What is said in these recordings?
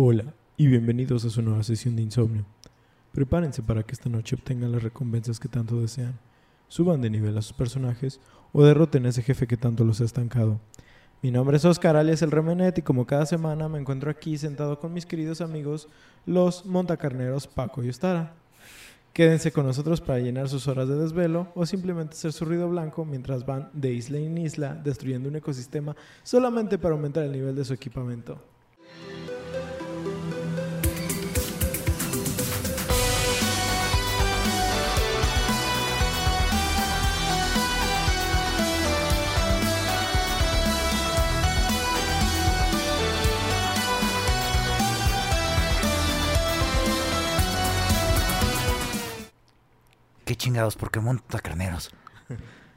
Hola y bienvenidos a su nueva sesión de insomnio. Prepárense para que esta noche obtengan las recompensas que tanto desean, suban de nivel a sus personajes o derroten a ese jefe que tanto los ha estancado. Mi nombre es Oscar alias El Remenet y como cada semana me encuentro aquí sentado con mis queridos amigos los montacarneros Paco y Ostara. Quédense con nosotros para llenar sus horas de desvelo o simplemente hacer su ruido blanco mientras van de isla en isla destruyendo un ecosistema solamente para aumentar el nivel de su equipamiento. ¿Qué chingados? ¿Por qué monta carneros?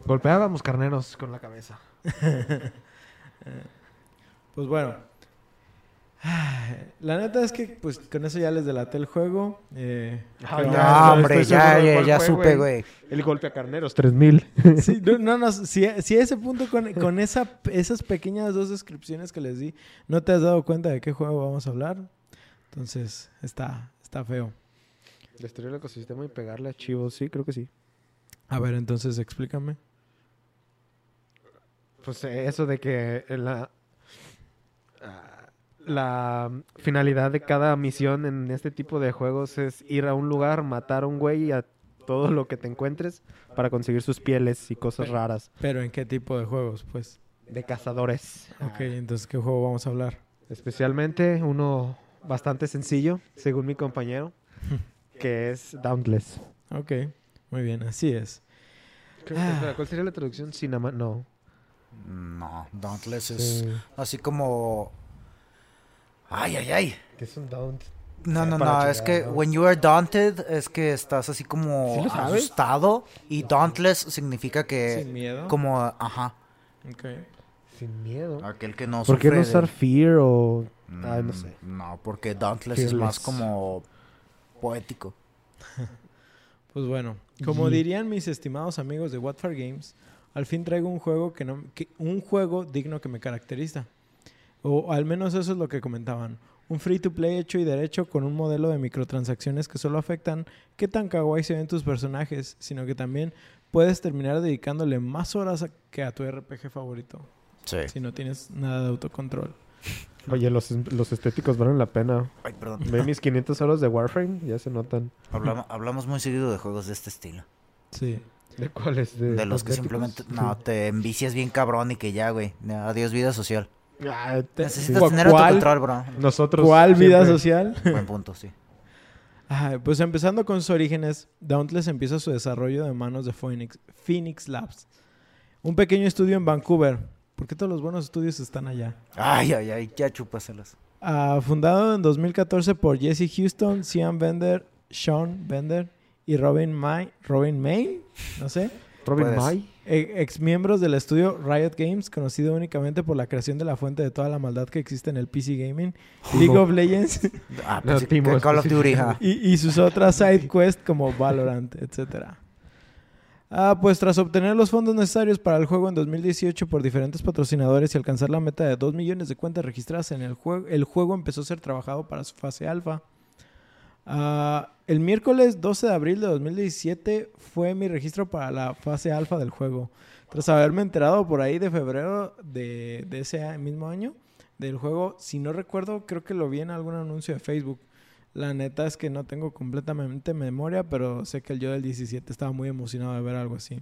Golpeábamos carneros con la cabeza. Pues bueno. La neta es que pues con eso ya les delaté el juego. Eh, Ay, creo- ya, hombre, ya, ya, cuál ya fue, supe, güey. güey. El golpe a carneros, 3000. Sí, no, no, no, si, si a ese punto con, con esa, esas pequeñas dos descripciones que les di, no te has dado cuenta de qué juego vamos a hablar. Entonces, está, está feo. Destruir el ecosistema y pegarle a chivos, sí, creo que sí. A ver, entonces explícame. Pues eh, eso de que en la, ah, la finalidad de cada misión en este tipo de juegos es ir a un lugar, matar a un güey y a todo lo que te encuentres para conseguir sus pieles y cosas raras Pero ¿en qué tipo de juegos? Pues, de cazadores. ok, entonces ¿qué juego vamos a hablar? Especialmente uno bastante sencillo, según mi compañero, que es Dauntless. Ok, muy bien, así es. Creo que- espera, ¿Cuál sería la traducción? Cinema... No. No, Dauntless es Sí. así como... Ay, ay, ay. ¿Qué es un Daunt? No, no, no, es que ¿no? when you are daunted es que estás así como ¿Sí lo sabes? asustado y dauntless significa que Sin miedo. como, ajá, Ok. Sin miedo. aquel que no ¿Por qué sufre no de- usar Fear o...? Ay, no sé. No, porque dauntless es más Fearless. como poético. Pues bueno, como dirían mis estimados amigos de What for Games, al fin traigo un juego que no que- un juego digno que me caracteriza. O al menos eso es lo que comentaban. Un free to play hecho y derecho con un modelo de microtransacciones que solo afectan qué tan kawaii se ven tus personajes, sino que también puedes terminar dedicándole más horas a- que a tu RPG favorito, Sí. si no tienes nada de autocontrol. Oye, los, los estéticos valen la pena. Ay, perdón. Ve mis 500 horas de Warframe, ya se notan. Hablamos, hablamos muy seguido de juegos de este estilo. Sí. ¿De cuáles? De, De los que simplemente no te envicias bien cabrón y que ya, güey. Adiós vida social. Ah, te- Necesitas ¿Cu- tener autocontrol, bro. Nosotros. ¿Cuál vida social? Buen punto, sí. Pues empezando con sus orígenes, Dauntless empieza su desarrollo de manos de Phoenix, Phoenix Labs, un pequeño estudio en Vancouver. ¿Por qué todos los buenos estudios están allá? Ay, ay, ay, ya chúpaselas. Ah, fundado en 2014 por Jesse Houston, Cian Bender, Sean Bender y Robin May, Robin May, no sé, Robin Puedes. May. ex miembros del estudio Riot Games, conocido únicamente por la creación de la fuente de toda la maldad que existe en el PC Gaming, League of Legends Ah, No, pues, que Call of Duty, y, y sus otras side quests como Valorant, etc. Ah, pues tras obtener los fondos necesarios para el juego en 2018 por diferentes patrocinadores y alcanzar la meta de 2 millones de cuentas registradas en el juego, el juego empezó a ser trabajado para su fase alfa. Ah, el miércoles 12 de abril de 2017 fue mi registro para la fase alfa del juego. Tras haberme enterado por ahí de febrero de, de ese mismo año del juego, si no recuerdo, creo que lo vi en algún anuncio de Facebook. La neta es que no tengo completamente memoria, pero sé que el yo del 17 estaba muy emocionado de ver algo así.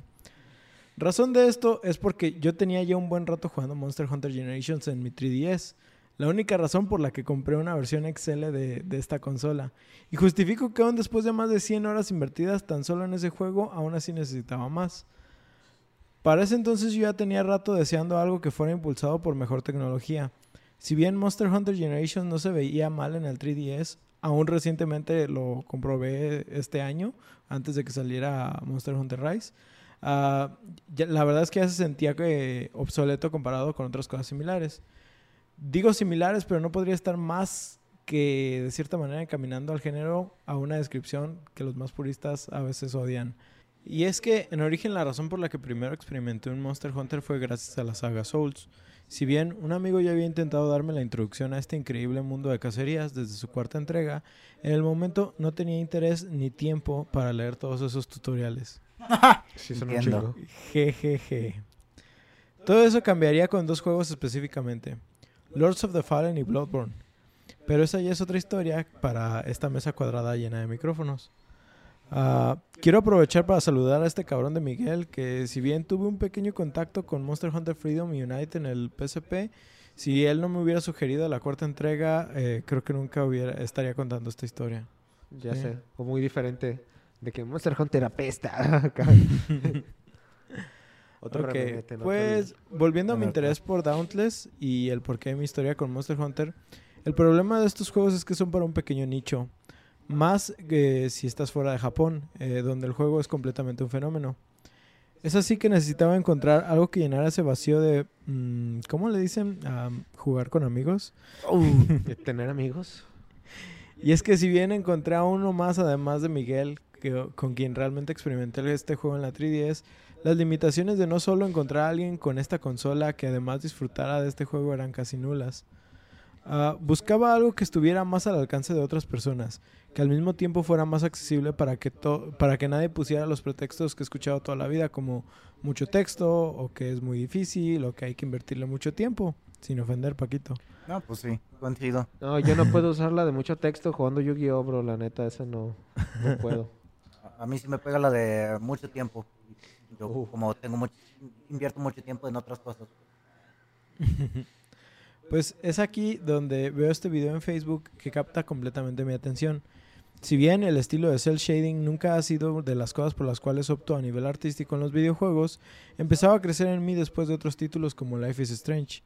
Razón de esto es porque yo tenía ya un buen rato jugando Monster Hunter Generations en mi 3DS. La única razón por la que compré una versión XL de, de esta consola. Y justifico que aún después de más de 100 horas invertidas tan solo en ese juego, aún así necesitaba más. Para ese entonces yo ya tenía rato deseando algo que fuera impulsado por mejor tecnología. Si bien Monster Hunter Generations no se veía mal en el 3DS, aún recientemente lo comprobé este año, antes de que saliera Monster Hunter Rise. ah, ya- la verdad es que ya se sentía que obsoleto comparado con otras cosas similares. Digo similares, pero no podría estar más que de cierta manera encaminando al género a una descripción que los más puristas a veces odian. Y es que en origen la razón por la que primero experimenté un Monster Hunter fue gracias a la saga Souls. Si bien un amigo ya había intentado darme la introducción a este increíble mundo de cacerías desde su cuarta entrega, en el momento no tenía interés ni tiempo para leer todos esos tutoriales. Sí, son un Entiendo. chingo. Jejeje. Todo eso cambiaría con dos juegos específicamente, Lords of the Fallen y Bloodborne. Pero esa ya es otra historia para esta mesa cuadrada llena de micrófonos. Ah, quiero aprovechar para saludar a este cabrón de Miguel, que si bien tuve un pequeño contacto con Monster Hunter Freedom Unite en el PSP, si él no me hubiera sugerido la cuarta entrega, eh, creo que nunca hubiera, estaría contando esta historia. Ya Sí. sé. O muy diferente de que Monster Hunter apesta. Otro Ok, remete en otro pues volviendo a mi interés por Dauntless y el porqué de mi historia con Monster Hunter, el problema de estos juegos es que son para un pequeño nicho, más que si estás fuera de Japón, eh, donde el juego es completamente un fenómeno. Es así que necesitaba encontrar algo que llenara ese vacío de, mm, ¿cómo le dicen? Ah, jugar con amigos. ¿De tener amigos? Y es que si bien encontré a uno más además de Miguel, que, con quien realmente experimenté este juego en la 3DS, las limitaciones de no solo encontrar a alguien con esta consola que además disfrutara de este juego eran casi nulas. Ah, buscaba algo que estuviera más al alcance de otras personas, que al mismo tiempo fuera más accesible para que, to- para que nadie pusiera los pretextos que he escuchado toda la vida, como mucho texto, o que es muy difícil, o que hay que invertirle mucho tiempo, sin ofender, Paquito. No, pues sí, coincido. No, yo no puedo usarla de mucho texto jugando Yu-Gi-Oh, bro. La neta, esa no, no puedo. A- A mí sí me pega la de mucho tiempo. Yo Uh. como tengo mucho, invierto mucho tiempo en otras cosas. Pues es aquí donde veo este video en Facebook que capta completamente mi atención. Si bien el estilo de cel shading nunca ha sido de las cosas por las cuales opto a nivel artístico en los videojuegos, empezaba a crecer en mí después de otros títulos como Life is Strange.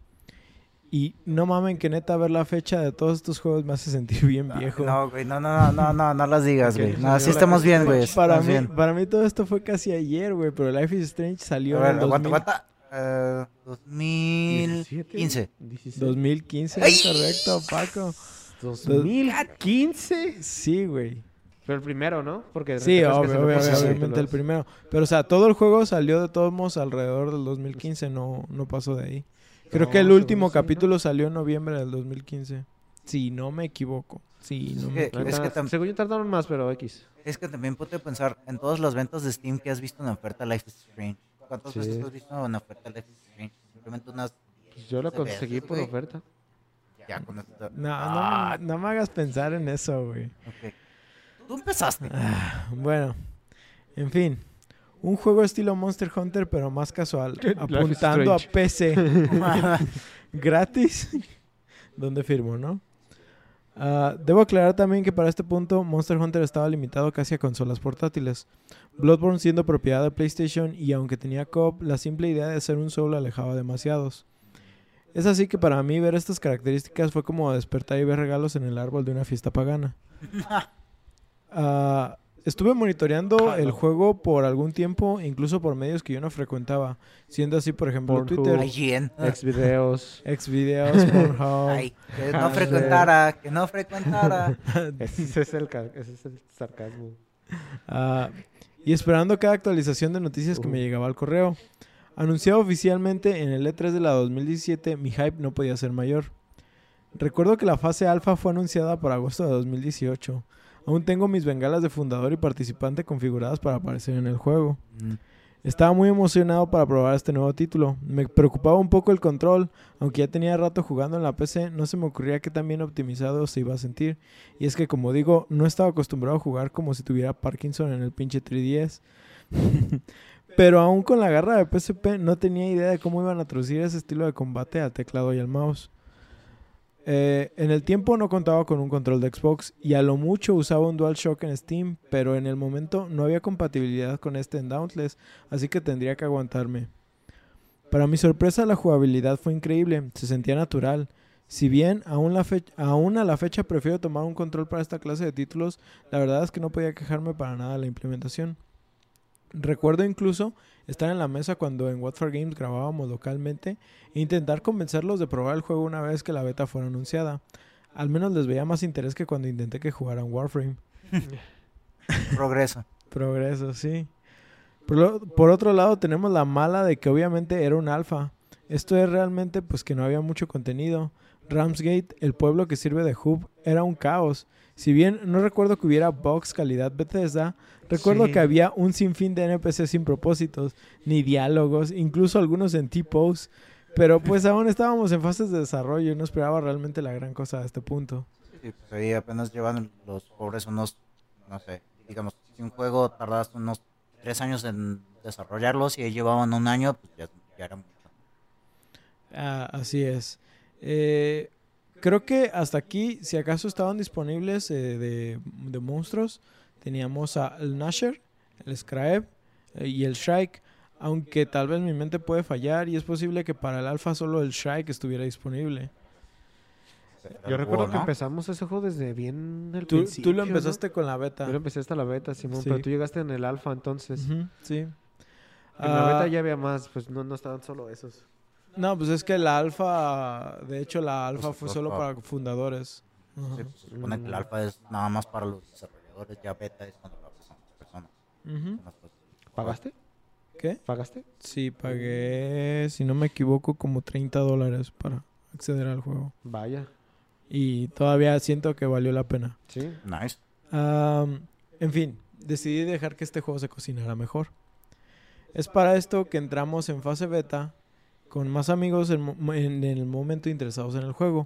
Y no mamen que neta ver la fecha de todos estos juegos me hace sentir bien viejo. No, güey, no, no, no, no, no, no las digas, güey. salió No, sí la estamos bien, güey. para, mí, bien. para mí todo esto fue casi ayer, güey, pero Life is Strange salió A ver, en el aguanta, 2000 aguanta. Eh, 2015. 17, 2015, ¡Ay! correcto, Paco. 2015. Sí, güey. Pero el primero, ¿no? Porque Sí, ¿te acuerdas que obvio, obvio, sí, obviamente el primero. Pero, o sea, todo el juego salió de todos modos alrededor del 2015, no, no pasó de ahí. Creo No, que el último sí, ¿no? capítulo salió en noviembre del 2015. Si no me equivoco. Sí, no Sí, me Es que Según yo tardaron más, pero X. Es que también ponte a pensar en todas las ventas de Steam que has visto en oferta Life is Strange. ¿Cuántas Sí. veces has visto en oferta Life is Strange? Simplemente unas. Pues yo lo conseguí por güey. oferta. Ya, con esto. No, no, Ah. no me hagas pensar en eso, güey. Ok. Tú empezaste. Ah, bueno, en fin. Un juego estilo Monster Hunter, pero más casual. Apuntando a. PC. gratis. ¿Dónde firmo, no? Ah, debo aclarar también que para este punto Monster Hunter estaba limitado casi a consolas portátiles. Bloodborne siendo propiedad de PlayStation y aunque tenía co la simple idea de ser un solo alejaba demasiados. Es así que para mí ver estas características fue como despertar y ver regalos en el árbol de una fiesta pagana. Ah, estuve monitoreando el juego por algún tiempo, incluso por medios que yo no frecuentaba, siendo así, por ejemplo. Twitter, Ay, ¿quién? Xvideos. Xvideos, Pornhub. Ay, que no Ah, frecuentara, que no frecuentara. ese, es el, ese es el sarcasmo. Ah, y esperando cada actualización de noticias que me Ujú. llegaba al correo. Anunciado oficialmente en el E3 de la 2017, mi hype no podía ser mayor. Recuerdo que la fase alfa fue anunciada para agosto de 2018. Aún tengo mis bengalas de fundador y participante configuradas para aparecer en el juego. Mm. Estaba muy emocionado para probar este nuevo título. Me preocupaba un poco el control, aunque ya tenía rato jugando en la PC, no se me ocurría qué tan bien optimizado se iba a sentir. Y es que, como digo, no estaba acostumbrado a jugar como si tuviera Parkinson en el pinche 3DS. Pero aún con la garra de PSP no tenía idea de cómo iban a traducir ese estilo de combate al teclado y al mouse. Eh, en el tiempo no contaba con un control de Xbox y a lo mucho usaba un DualShock en Steam, pero en el momento no había compatibilidad con este en Dauntless, así que tendría que aguantarme. Para mi sorpresa la jugabilidad fue increíble, se sentía natural. Si bien aún, aún a la fecha prefiero tomar un control para esta clase de títulos, la verdad es que no podía quejarme para nada de la implementación. Recuerdo incluso estar en la mesa cuando en What for Games grabábamos localmente e intentar convencerlos de probar el juego una vez que la beta fuera anunciada. Al menos les veía más interés que cuando intenté que jugaran Warframe. Progreso. Progreso, sí. Por, lo- por otro lado, tenemos la mala de que obviamente era un alfa. Esto es realmente pues que no había mucho contenido. Ramsgate, el pueblo que sirve de hub, era un caos. Si bien no recuerdo que hubiera bugs calidad Bethesda, recuerdo Sí. que había un sinfín de NPCs sin propósitos, ni diálogos, incluso algunos en T-Pose. Pero pues aún estábamos en fases de desarrollo y no esperaba realmente la gran cosa a este punto. Sí, pues ahí apenas llevan los pobres unos, no sé, digamos, si un juego tardaste unos tres años en desarrollarlo, si llevaban un año, pues ya, ya era mucho. Ah, así es. Eh, creo que hasta aquí, si acaso estaban disponibles eh, de, de monstruos, teníamos a el Nasher, el Scribe eh, y el Shrike. Aunque tal vez mi mente puede fallar y es posible que para el alfa solo el Shrike estuviera disponible. Yo recuerdo que empezamos ese juego desde bien el Tú, principio. tú lo ¿no? empezaste con la beta. Yo lo empecé hasta la beta, Simón, Sí. pero tú llegaste en el alfa entonces. Sí. En la Ah, beta ya había más, pues no, no estaban solo esos. No, pues es que la alfa, de hecho la alfa Pues, fue pues, solo ah. para fundadores. Sí, pues, se supone que Mm. alfa es nada más para los desarrolladores, ya beta es cuando lo abres a otras personas. ¿Pagaste? ¿Qué? ¿Pagaste? Sí, pagué, si no me equivoco, como 30 dólares para acceder al juego. Vaya. Y todavía siento que valió la pena. Sí. Nice. En fin, decidí dejar que este juego se cocinara mejor. Es para esto que entramos en fase beta con más amigos en, el momento interesados en el juego.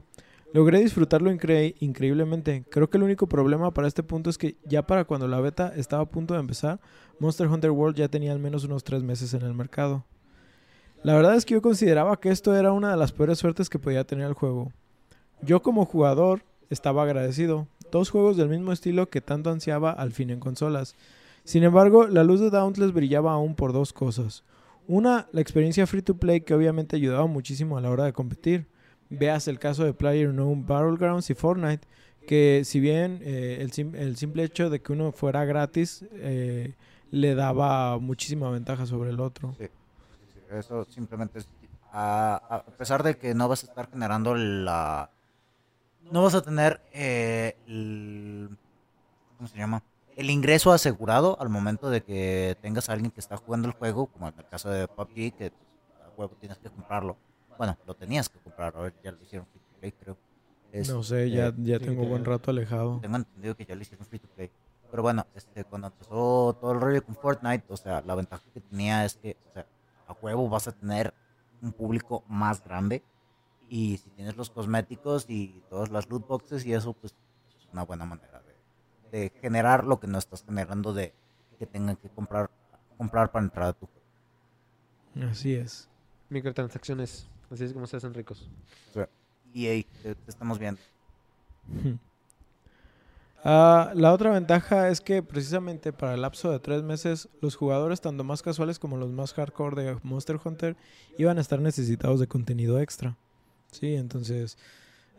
Logré disfrutarlo incre- increíblemente. Creo que el único problema para este punto es que ya para cuando la beta estaba a punto de empezar, Monster Hunter World ya tenía al menos unos tres meses en el mercado. La verdad es que yo consideraba que esto era una de las peores suertes que podía tener el juego. Yo como jugador estaba agradecido. Dos juegos del mismo estilo que tanto ansiaba al fin en consolas. Sin embargo, la luz de Dauntless brillaba aún por dos cosas. Una, la experiencia free to play que obviamente ayudaba muchísimo a la hora de competir. Veas el caso de PlayerUnknown Battlegrounds y Fortnite, que si bien eh, el, sim- el simple hecho de que uno fuera gratis eh, le daba muchísima ventaja sobre el otro. Sí, Eso simplemente es. A, a pesar de que no vas a estar generando la. No vas a tener eh. ¿Cómo se llama? El ingreso asegurado al momento de que tengas a alguien que está jugando el juego, como en el caso de PUBG, que pues, a huevo tienes que comprarlo. Bueno, lo tenías que comprar, ahora ya lo hicieron free to play, creo. Es, No sé, ya, eh, ya tengo buen rato alejado. tengo entendido que ya lo hicieron free to play. Pero bueno, este, cuando empezó todo el rollo con Fortnite, o sea, la ventaja que tenía es que, o sea, a huevo vas a tener un público más grande. Y si tienes los cosméticos y todas las loot boxes y eso, pues es una buena manera de, generar lo que no estás generando de que tengan que comprar comprar para entrar a tu juego. Así es. Microtransacciones. Así es como se hacen ricos. EA, te, te estamos viendo. Ah, la otra ventaja es que precisamente para el lapso de tres meses, los jugadores, tanto más casuales como los más hardcore de Monster Hunter, iban a estar necesitados de contenido extra. Sí, entonces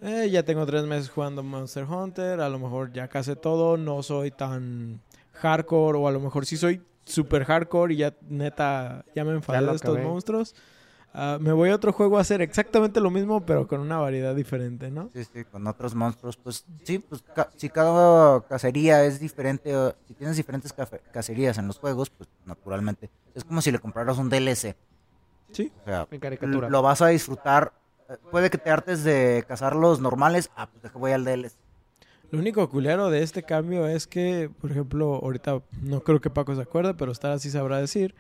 eh, ya tengo tres meses jugando Monster Hunter, a lo mejor ya casi todo, no soy tan hardcore o a lo mejor sí soy super hardcore y ya neta ya me enfadé de estos acabé. monstruos. Ah, me voy a otro juego a hacer exactamente lo mismo pero con una variedad diferente, ¿no? Sí, sí, con otros monstruos, pues sí, pues ca- si cada cacería es diferente, o si tienes diferentes cacerías en los juegos, pues naturalmente es como si le compraras un DLC. Sí. O sea, En caricatura. lo vas a disfrutar. Puede que te hartes de cazar los normales, ah, pues voy al DLC. Lo único culero de este cambio es que, por ejemplo, ahorita no creo que Paco se acuerde, pero Star así sabrá decir,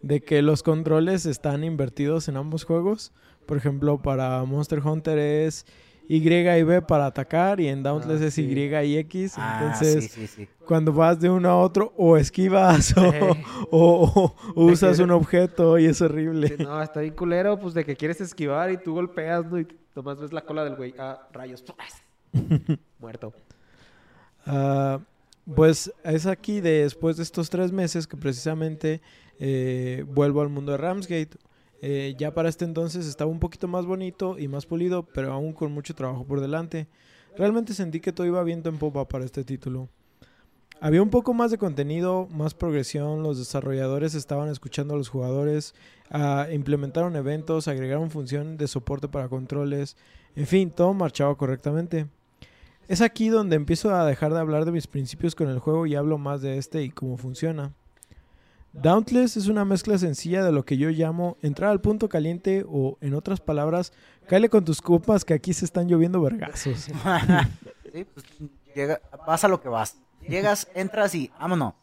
de que los controles están invertidos en ambos juegos. Por ejemplo, para Monster Hunter es Y y B para atacar y en Dauntless Ah, es sí. Y y X. Ah, Entonces, sí, sí, sí. cuando vas de uno a otro, o esquivas o, o- o- o De usas que- un objeto y es horrible. No, está bien culero, pues de que quieres esquivar y tú golpeas, ¿no? Y nomás ves la cola del güey. Ah, rayos. Muerto. Ah, pues es aquí después de estos tres meses que precisamente eh, vuelvo al mundo de Ramsgate. Eh, ya para este entonces estaba un poquito más bonito y más pulido, pero aún con mucho trabajo por delante. Realmente sentí que todo iba viento en popa para este título. Había un poco más de contenido, más progresión, los desarrolladores estaban escuchando a los jugadores, ah, implementaron eventos, agregaron función de soporte para controles, en fin, todo marchaba correctamente. Es aquí donde empiezo a dejar de hablar de mis principios con el juego y hablo más de este y cómo funciona. Dauntless es una mezcla sencilla de lo que yo llamo entrar al punto caliente o, en otras palabras, cáele con tus copas que aquí se están lloviendo vergazos. Sí, pues llega, pasa lo que vas. Llegas, entras y vámonos.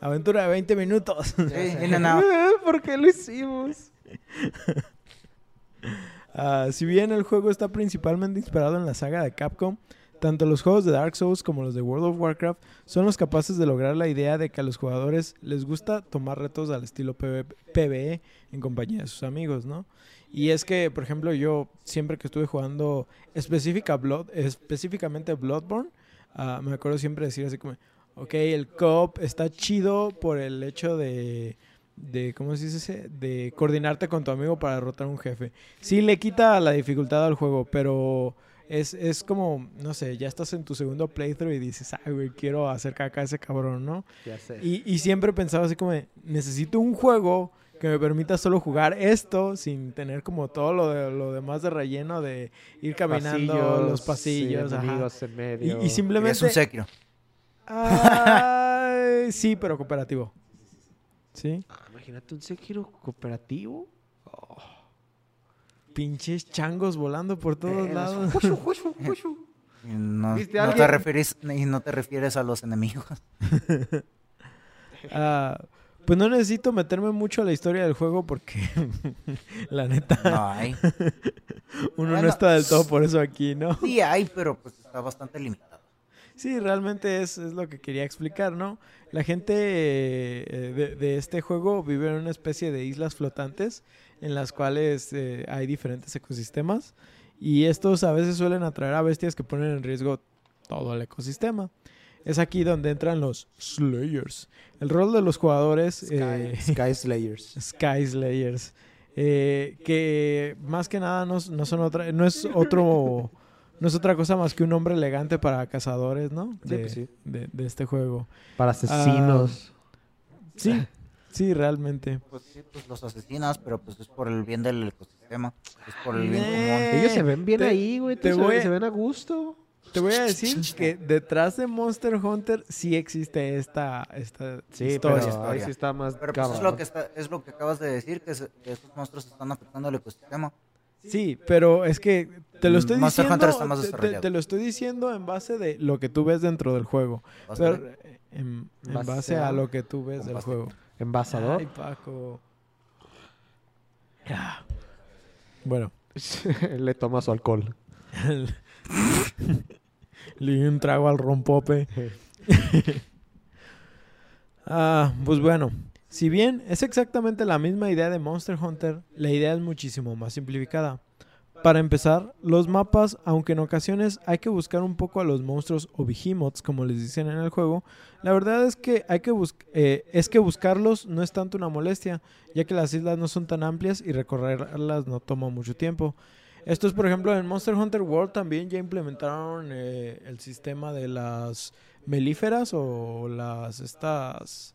Aventura de 20 minutos. Sí, out. ¿Por qué lo hicimos? Ah, si bien el juego está principalmente inspirado en la saga de Capcom, tanto los juegos de Dark Souls como los de World of Warcraft son los capaces de lograr la idea de que a los jugadores les gusta tomar retos al estilo PvE en compañía de sus amigos, ¿no? Y es que, por ejemplo, yo siempre que estuve jugando específicamente Bloodborne, ah, me acuerdo siempre decir así como, ok, el cop está chido por el hecho de, de ¿cómo se dice? De coordinarte con tu amigo para derrotar a un jefe. Sí, le quita la dificultad al juego, pero es, es como, no sé, ya estás en tu segundo playthrough y dices, ay, güey, quiero hacer caca a ese cabrón, ¿no? Ya sé. Y, y siempre pensaba así como, necesito un juego que me permita solo jugar esto sin tener como todo lo, de, lo demás de relleno de ir caminando los pasillos. sí, ajá. en Y, medio. y simplemente... Es un Sekiro. Ay, sí, pero cooperativo. ¿Sí? Ah, imagínate un Sekiro cooperativo. Pinches changos volando por todos Eh, lados. los- no, ¿Viste no a te refieres, y no te refieres a los enemigos. Ah, pues no necesito meterme mucho a la historia del juego porque la neta No hay. uno no está del todo por eso aquí, ¿no? Sí hay, pero pues está bastante limitado. Sí, realmente es, es lo que quería explicar, ¿no? La gente eh, de, de este juego vive en una especie de islas flotantes en las cuales eh, hay diferentes ecosistemas y estos a veces suelen atraer a bestias que ponen en riesgo todo el ecosistema. Es aquí donde entran los Slayers. El rol de los jugadores... eh, Sky Slayers. Sky Slayers. eh, que más que nada no, no son otra, no es otro, no es otra cosa más que un nombre elegante para cazadores, ¿no? Sí, pues sí. de- de este juego. Para asesinos. Sí, sí, realmente. Pues sí, pues los asesinas, pero pues es por el bien del ecosistema. Es por el bien común. Eh, Ellos se ven bien te- ahí, güey. te Se, voy a- se ven a gusto. Te voy a decir que detrás de Monster Hunter sí existe esta, esta Sí, historia. pero ahí sí está más Pero pues es lo que está, es lo que acabas de decir, que, se- que estos monstruos están afectando al ecosistema. Sí, pero es que te lo estoy Monster diciendo. Hunter está más te, desarrollado. te lo estoy diciendo en base de lo que tú ves dentro del juego. ¿Vas a Pero, ver? eh, en, en Base a- lo que tú ves del juego. Envasador. Ay, Paco. Bueno, Le toma su alcohol. le di un trago al rompope. ah, pues bueno, si bien es exactamente la misma idea de Monster Hunter, la idea es muchísimo más simplificada. Para empezar, los mapas, aunque en ocasiones hay que buscar un poco a los monstruos o behemoths, como les dicen en el juego, la verdad es que hay que eh, es que buscarlos no es tanto una molestia, ya que las islas no son tan amplias y recorrerlas no toma mucho tiempo. Esto es, por ejemplo, en Monster Hunter World también ya implementaron eh, el sistema de las melíferas o las estas...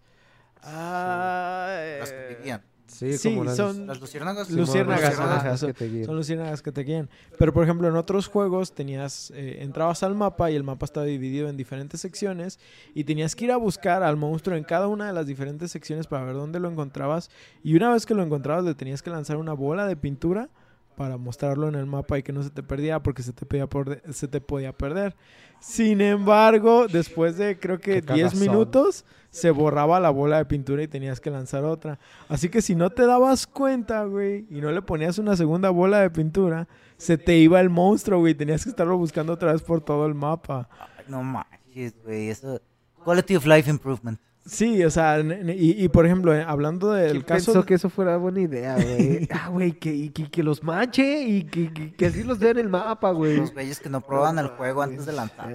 Ah, Las que guían. Sí, Sí, como las, son- Las luciérnagas. Que te guían. Son luciérnagas que te guían. Pero por ejemplo, en otros juegos tenías, eh, entrabas al mapa y el mapa estaba dividido en diferentes secciones y tenías que ir a buscar al monstruo en cada una de las diferentes secciones para ver dónde lo encontrabas. Y una vez que lo encontrabas, le tenías que lanzar una bola de pintura para mostrarlo en el mapa y que no se te perdiera porque se te podía, por- se te podía perder. Sin embargo, después de creo que Qué 10 cagazón. minutos se borraba la bola de pintura y tenías que lanzar otra. Así que si no te dabas cuenta, güey, y no le ponías una segunda bola de pintura, se te iba el monstruo, güey. Tenías que estarlo buscando otra vez por todo el mapa. No manches, güey. Eso. Quality of life improvement. Sí, o sea, y, y, por ejemplo, eh, hablando del ¿Quién caso... pensó que eso fuera buena idea, güey? ah, güey, que, y que, que los manche y que, que, que así los vean en el mapa, güey. Los güeyes que no prueban el juego antes de lanzar.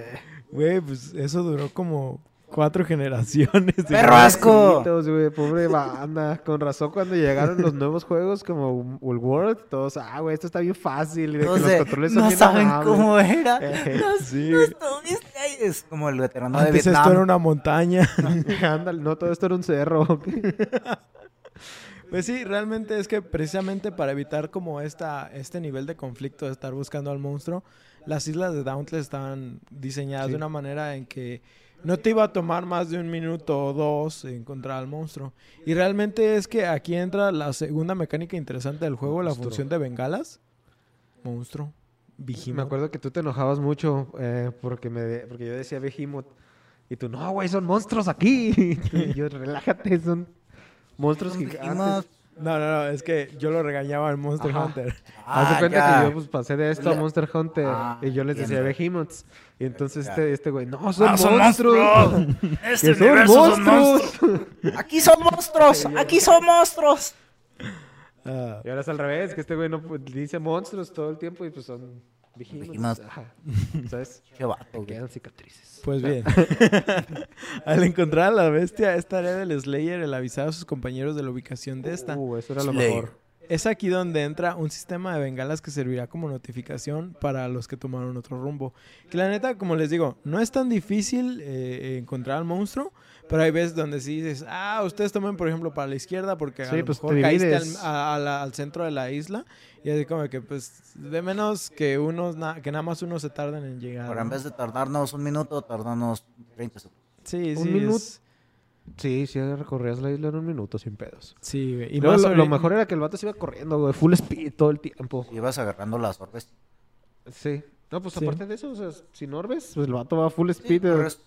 Güey, pues eso duró como cuatro generaciones. de- ¡Perro asco! Güey, pobre banda. Con razón, cuando llegaron los nuevos juegos como el World, todos, ah, güey, esto está bien fácil. de que Todos los de, controles no saben amables". cómo era. Eh, No, sí, no. Es como el veterano de Antes Vietnam. esto era una montaña. Ándale, no, todo esto era un cerro. Pues sí, realmente es que precisamente para evitar como esta, este nivel de conflicto de estar buscando al monstruo, las islas de Dauntless estaban diseñadas Sí. de una manera en que no te iba a tomar más de un minuto o dos encontrar al monstruo. Y realmente es que aquí entra la segunda mecánica interesante del juego, la función de bengalas. Monstruo. Me Behemoth. acuerdo que tú te enojabas mucho eh, porque, me, porque yo decía Behemoth. Y tú, no, güey, son monstruos aquí. y yo, relájate, son monstruos gigantes. No, no, no, es que yo lo regañaba al Monster Ajá. Hunter. Haz Ah, cuenta ya. que yo pues, pasé de esto a Monster Hunter Ah, y yo les decía. Behemoths. Y entonces este, este güey, no, son Ah, son monstruos. monstruos. Este son universo son monstruos. monstruos. Aquí son monstruos. Aquí son monstruos. Ah, Y ahora es al revés, que este güey no dice monstruos todo el tiempo y pues son. Ajá. ¿Sabes? Qué vato, quedan cicatrices. pues bien. Al encontrar a la bestia, es tarea del Slayer el avisar a sus compañeros de la ubicación de esta. Uh, eso era lo Slayer. mejor. Es aquí donde entra un sistema de bengalas que servirá como notificación para los que tomaron otro rumbo. Que la neta, como les digo, no es tan difícil eh, encontrar al monstruo, pero hay veces donde sí dices, ah, ustedes tomen por ejemplo para la izquierda porque a Sí, lo pues, mejor caíste al, divides. a- a la- al centro de la isla y así como que pues de menos que unos na- que nada más unos se tarden en llegar. Ahora, en ¿no? vez de tardarnos un minuto, tardarnos 30 segundos. Sí, un sí. minuto. es- Sí, sí, recorrías la isla en un minuto sin pedos. Sí, güey. Y Y luego más lo, mejor era que el vato se iba corriendo, güey, full speed todo el tiempo. Y ibas agarrando las orbes. Sí. No, pues Sí. aparte de eso, o sea, sin orbes, pues el vato va full Sí, speed. pero eh, es-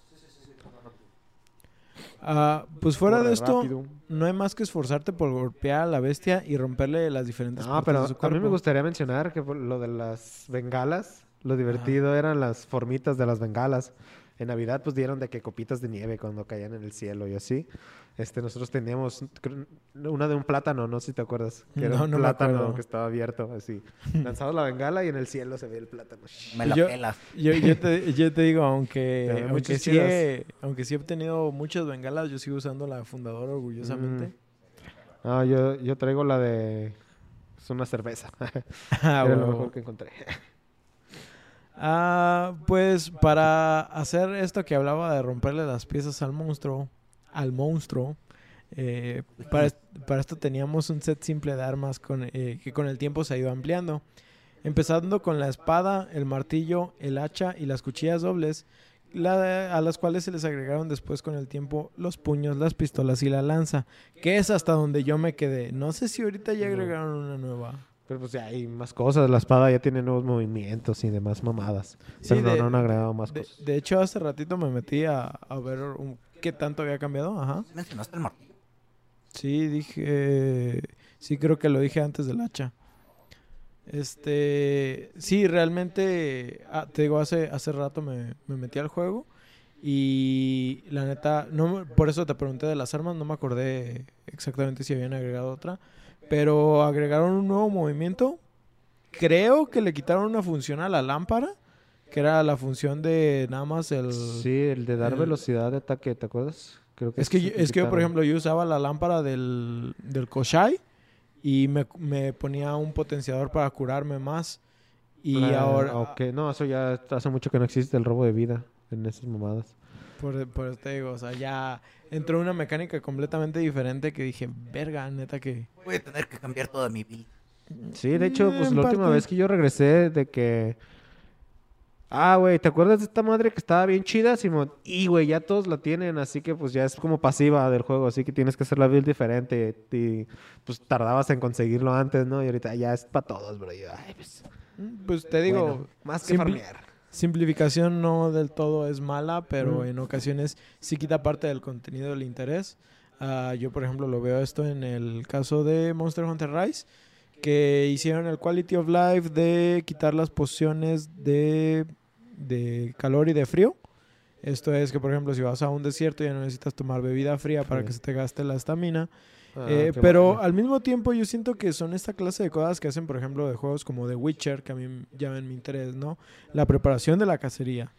Ah, pues fuera corre de esto, rápido. no hay más que esforzarte por golpear a la bestia y romperle las diferentes No, partes pero de su a mí me gustaría mencionar que por lo de las bengalas, lo divertido eran las formitas de las bengalas. En Navidad pues dieron de que copitas de nieve cuando caían en el cielo y así. Este, nosotros teníamos una de un plátano, no sé si te acuerdas. Que era No, un no me plátano que estaba abierto, así. Lanzabas la bengala y en el cielo se ve el plátano. me la Yo- pelas. Yo, yo, te, yo te digo, aunque, aunque, sí he, aunque sí he obtenido muchas bengalas, yo sigo usando la fundadora orgullosamente. Ah, yo, yo traigo la de... Es una cerveza. Ah, Era lo mejor que encontré. Ah, pues para hacer esto que hablaba de romperle las piezas al monstruo, al monstruo, eh, para, para esto teníamos un set simple de armas con, eh, que con el tiempo se ha ido ampliando. Empezando con la espada, el martillo, el hacha y las cuchillas dobles, la- a las cuales se les agregaron después con el tiempo los puños, las pistolas y la lanza, que es hasta donde yo me quedé. No sé si ahorita ya agregaron una nueva. Pero pues ya hay más cosas. La espada ya tiene nuevos movimientos y demás mamadas. Sí, Pero no, de- no han agregado más De, cosas. de hecho, hace ratito me metí a, a ver un- qué tanto había cambiado. Ajá. ¿Sí mencionaste el martillo? Sí, dije. Sí, creo que lo dije antes del hacha. Este. Sí, realmente. ah, te digo, hace, hace rato me, me metí al juego. Y la neta. No, me- por eso te pregunté de las armas. No me acordé exactamente si habían agregado otra. Pero agregaron un nuevo movimiento. Creo que le quitaron una función a la lámpara. Que era la función de nada más el. Sí, el de dar el- velocidad de ataque, ¿te acuerdas? Creo Es que, yo, es que yo, por ejemplo, yo usaba la lámpara del, del Koshai y me, me ponía un potenciador para curarme más. Y Ah, ahora, Ok, no, eso ya hace mucho que no existe el robo de vida en esas mamadas. Por, por eso te digo, o sea, ya entró una mecánica completamente diferente que dije, verga, neta que... Voy a tener que cambiar toda mi build. Sí, de hecho, pues en la última vez que yo regresé de que... Ah, güey, ¿te acuerdas de esta madre que estaba bien chida, Simón? Y, güey, ya todos la tienen, así que pues ya es como pasiva del juego, así que tienes que hacer la build diferente y pues tardabas en conseguirlo antes, ¿no? Y ahorita ya es para todos, bro. Y yo, ay, pues, Mm, Pues te digo, bueno, más que simpli- farmear. Simplificación no del todo es mala, pero Mm. en ocasiones sí quita parte del contenido del interés. Ah, yo, por ejemplo, lo veo esto en el caso de Monster Hunter Rise, que hicieron el Quality of Life de quitar las pociones de, de calor y de frío. Esto es que, por ejemplo, si vas a un desierto ya no necesitas tomar bebida fría para que se te gaste la estamina. Ah, Eh, pero bueno. al mismo tiempo yo siento que son esta clase de cosas que hacen, por ejemplo, de juegos como The Witcher, que a mí llaman mi interés, ¿no? La preparación de la cacería.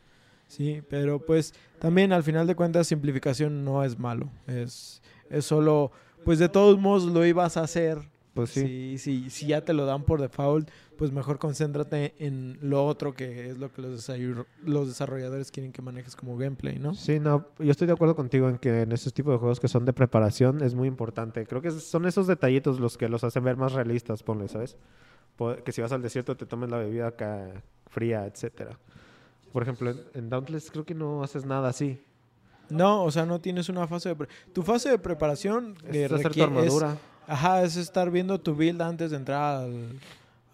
Sí, pero pues también al final de cuentas simplificación no es malo. Es, es solo, pues de todos modos lo ibas a hacer. Pues sí. Si, si, si ya te lo dan por default, pues mejor concéntrate en lo otro que es lo que los, desarroll- los desarrolladores quieren que manejes como gameplay, ¿no? Sí, no, yo estoy de acuerdo contigo en que en esos tipos de juegos que son de preparación es muy importante. Creo que son esos detallitos los que los hacen ver más realistas, ponle, ¿sabes? Que si vas al desierto te tomes la bebida acá fría, etcétera. Por ejemplo, en, en Dauntless creo que no haces nada así. No, o sea, no tienes una fase de... pre- tu fase de preparación Es hacer tu requiere- es- armadura. Ajá, es estar viendo tu build antes de entrar al-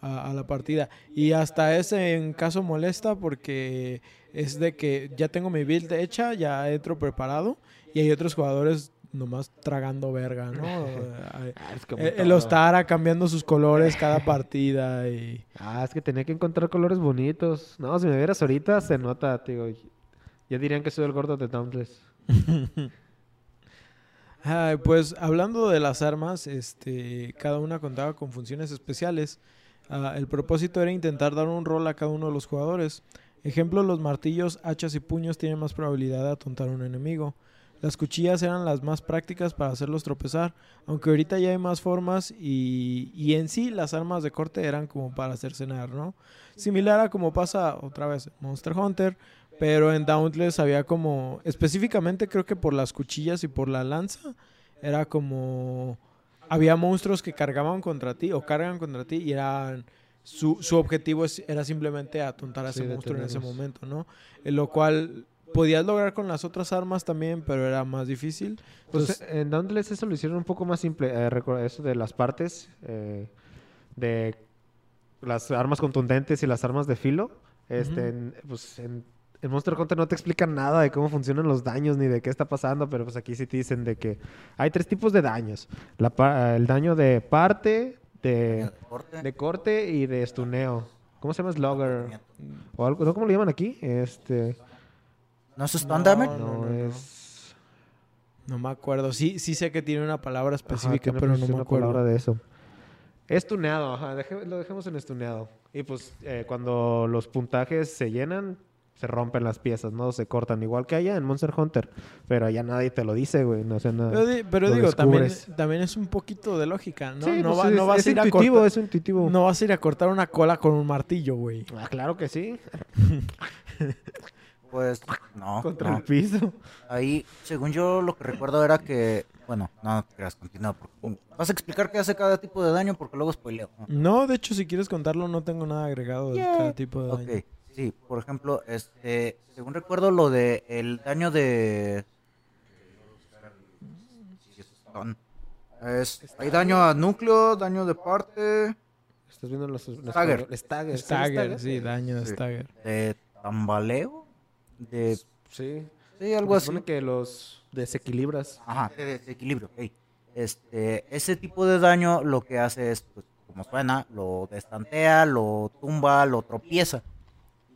a, a la partida. Y hasta ese en caso molesta porque es de que ya tengo mi build hecha, ya entro preparado y hay otros jugadores nomás tragando verga, ¿no? Ah, todo. el Ostara cambiando sus colores cada partida y... Ah, es que tenía que encontrar colores bonitos. No, si me vieras ahorita se nota, digo. Ya dirían que soy el gordo de Dauntless. Ay, pues hablando de las armas, este, cada una contaba con funciones especiales. Ah, el propósito era intentar dar un rol a cada uno de los jugadores. Ejemplo, los martillos, hachas y puños tienen más probabilidad de atontar a un enemigo. Las cuchillas eran las más prácticas para hacerlos tropezar, aunque ahorita ya hay más formas y, en sí las armas de corte eran como para hacer cenar, ¿no? Similar a como pasa otra vez Monster Hunter, pero en Dauntless había como, específicamente creo que por las cuchillas y por la lanza, era como, había monstruos que cargaban contra ti o cargan contra ti y eran, su, su objetivo es- era simplemente atontar a Sí, ese monstruo en ese momento, ¿no? En lo cual podías lograr con las otras armas también, pero era más difícil. Pues Entonces, en Dauntless eso lo hicieron un poco más simple. eh, eso de las partes, eh, de las armas contundentes y las armas de filo. Este, en, pues en, en Monster Hunter no te explican nada de cómo funcionan los daños ni de qué está pasando, pero pues aquí sí te dicen de que hay tres tipos de daños. La pa- el daño de parte, de, Corte. de corte y de estuneo. ¿Cómo se llama? Slugger. O algo, ¿no? ¿Cómo le llaman aquí? Este, ¿No es stun damage? No, no, no, no. es... no me acuerdo. Sí, sí sé que tiene una palabra específica, pero no me una acuerdo. palabra de eso. Es tuneado, ajá, deje- lo dejemos en estuneado. Y pues eh, cuando los puntajes se llenan, se rompen las piezas, ¿no? Se cortan, igual que allá en Monster Hunter. Pero allá nadie te lo dice, güey. No sé nada. Pero, digo, también, tamí es un poquito de lógica, ¿no? Sí, no, pues va- es, no vas es a ir a intuitivo, cortar, es intuitivo. no vas a ir a cortar una cola con un martillo, güey. Ah, claro que sí. Pues no. Contra no. el piso. Ahí, según yo, lo que recuerdo era que. Bueno, no, no te creas, continúa. porque- Vas a explicar qué hace cada tipo de daño porque luego spoileo. ¿no? No, de hecho, si quieres contarlo, no tengo nada agregado de Yeah. cada tipo de daño. Ok, sí, por ejemplo, este, según recuerdo lo de el daño de es hay daño a núcleo, daño de parte, Estás viendo los... los Stagger. Stagger. ¿sí? Stagger, sí, daño de Sí. Stagger. de tambaleo, de Sí. sí, algo así. supone que los desequilibras. Ajá, de desequilibrio, ok. Este, ese tipo de daño lo que hace es, pues, como suena, lo destantea, lo tumba, lo tropieza.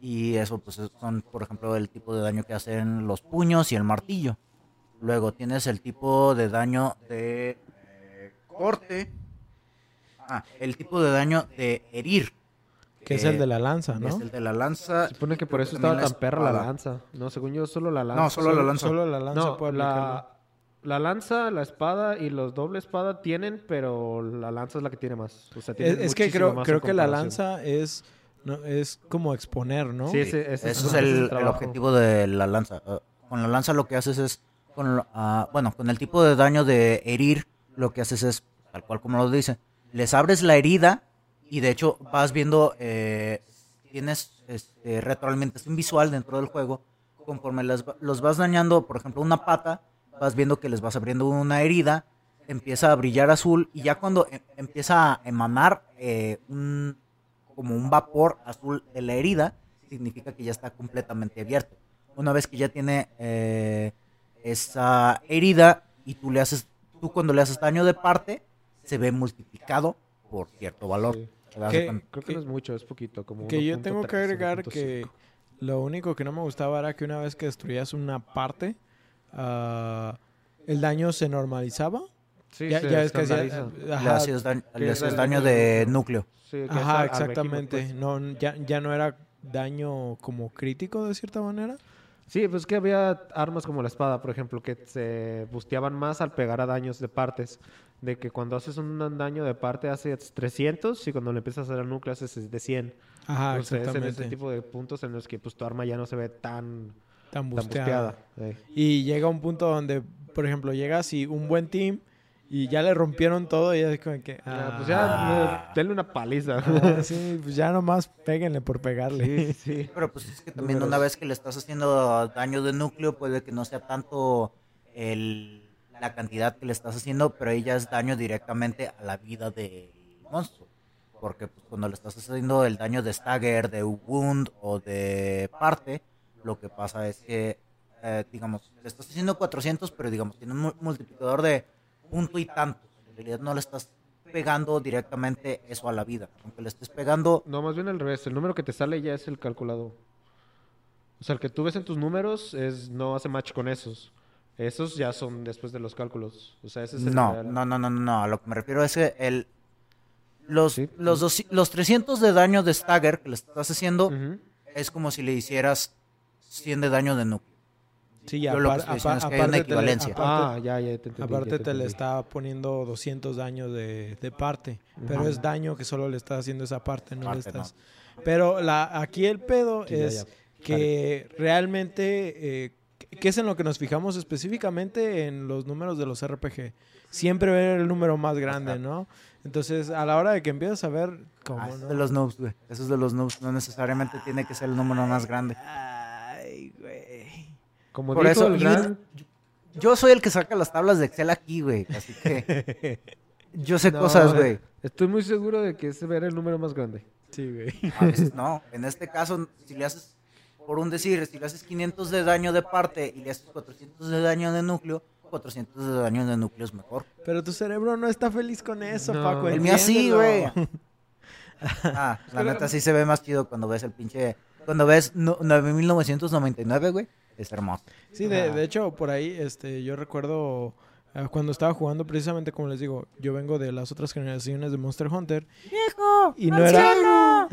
Y eso, pues, es- son, por ejemplo, el tipo de daño que hacen los puños y el martillo. Luego tienes el tipo de daño de eh, corte. Ah, el tipo de daño de herir. Que es el de la lanza, ¿no? Es el de la lanza. Se supone que por eso estaba tan perra la lanza. No, según yo, solo la lanza. No, solo la lanza. Solo la lanza No, la, la lanza, la espada y los doble espada tienen, pero la lanza es la que tiene más. O sea, Es, es que creo, más creo que la lanza es, no, es como exponer, ¿no? Sí, ese, ese Eso es ese el, el trabajo. objetivo de la lanza. Ah, con la lanza lo que haces es, con ah, bueno, con el tipo de daño de herir, lo que haces es, tal cual como lo dice, les abres la herida y de hecho vas viendo, eh, tienes este, retroalimentación visual dentro del juego. Conforme las va- los vas dañando, por ejemplo, una pata, vas viendo que les vas abriendo una herida, empieza a brillar azul y ya cuando em- empieza a emanar eh, un, como un vapor azul de la herida, significa que ya está completamente abierto. Una vez que ya tiene eh, esa herida y tú le haces, tú cuando le haces daño de parte, se ve multiplicado por cierto valor. Sí. ¿Te das ¿Qué? cuenta? Creo que Que- no es mucho, es poquito. Como Que yo tengo 1.3, que agregar que 1.5. lo único que no me gustaba era que una vez que destruías una parte, ah, el daño se normalizaba. Sí, ya, ya ves que hacía-. Le ajá, haces daño, que le es el- daño de núcleo. Sí, que es ajá, al- al exactamente. pues. No, ya, ya no era daño como crítico de cierta manera. Sí, pues que había armas como la espada, por ejemplo, que se busteaban más al pegar a daños de partes. De que cuando haces un daño de parte haces 300 y cuando le empiezas a hacer al núcleo haces de 100. Ajá, Entonces, es en exactamente. ese tipo de puntos en los que pues tu arma ya no se ve tan, Tan tan busteada. busteada. Eh. Y llega un punto donde, por ejemplo, llegas y un buen team y ya le rompieron todo y es como que... Ya, pues ah, ya, denle una paliza. ah, sí, pues ya nomás péguenle por pegarle. Sí, sí. Pero pues es que también Números. una vez que le estás haciendo daño de núcleo, puede que no sea tanto el, la cantidad que le estás haciendo, pero ella es daño directamente a la vida del monstruo. Porque pues, cuando le estás haciendo el daño de stagger, de wound o de parte, lo que pasa es que, eh, digamos, le estás haciendo 400, pero digamos, tiene un mu- multiplicador de punto y tanto. En realidad no le estás pegando directamente eso a la vida. Aunque le estés pegando No, más bien al revés. El número que te sale ya es el calculado. O sea, el que tú ves en tus números es no hace match con esos. Esos ya son después de los cálculos. O sea, ese es el No, real. no, no, no, no, no. A lo que me refiero es que el, los, Sí. los, doci- los 300 de daño de stagger que le estás haciendo es como si le hicieras 100 de daño de núcleo. Sí, Yo lo que apar- estoy diciendo apa- es que hay una aparte te le- aparte- Ah, ya, ya te entendí. ya Aparte te le entendí. está poniendo 200 daños de, de parte, pero es daño que solo le estás haciendo esa parte, no le no. estás. Pero la aquí el pedo Sí, es ya. que realmente eh, que es en lo que nos fijamos específicamente en los números de los RPG. Siempre ver el número más grande, ¿no? Entonces, a la hora de que empiezas a ver como Ah, eso es no? de los noobs, güey. Eso es de los noobs. No necesariamente tiene que ser el número más grande. Como Por dijo eso, el yo- gran... Yo soy el que saca las tablas de Excel aquí, güey. Así que yo sé No, cosas, eh, güey. Estoy muy seguro de que es ver el número más grande. Sí, güey. A veces no. En este caso, si le haces, por un decir, si le haces 500 de daño de parte y le haces 400 de daño de núcleo, 400 de daño de núcleo es mejor. Pero tu cerebro no está feliz con eso, No. Paco. El mío sí, güey. Ah, la neta sí se ve más chido cuando ves el pinche. Cuando ves no- 9999, güey. Es hermoso. Sí, de, de hecho, por ahí, este, yo recuerdo eh, cuando estaba jugando, precisamente como les digo, yo vengo de las otras generaciones de Monster Hunter ¡Viejo! y no era,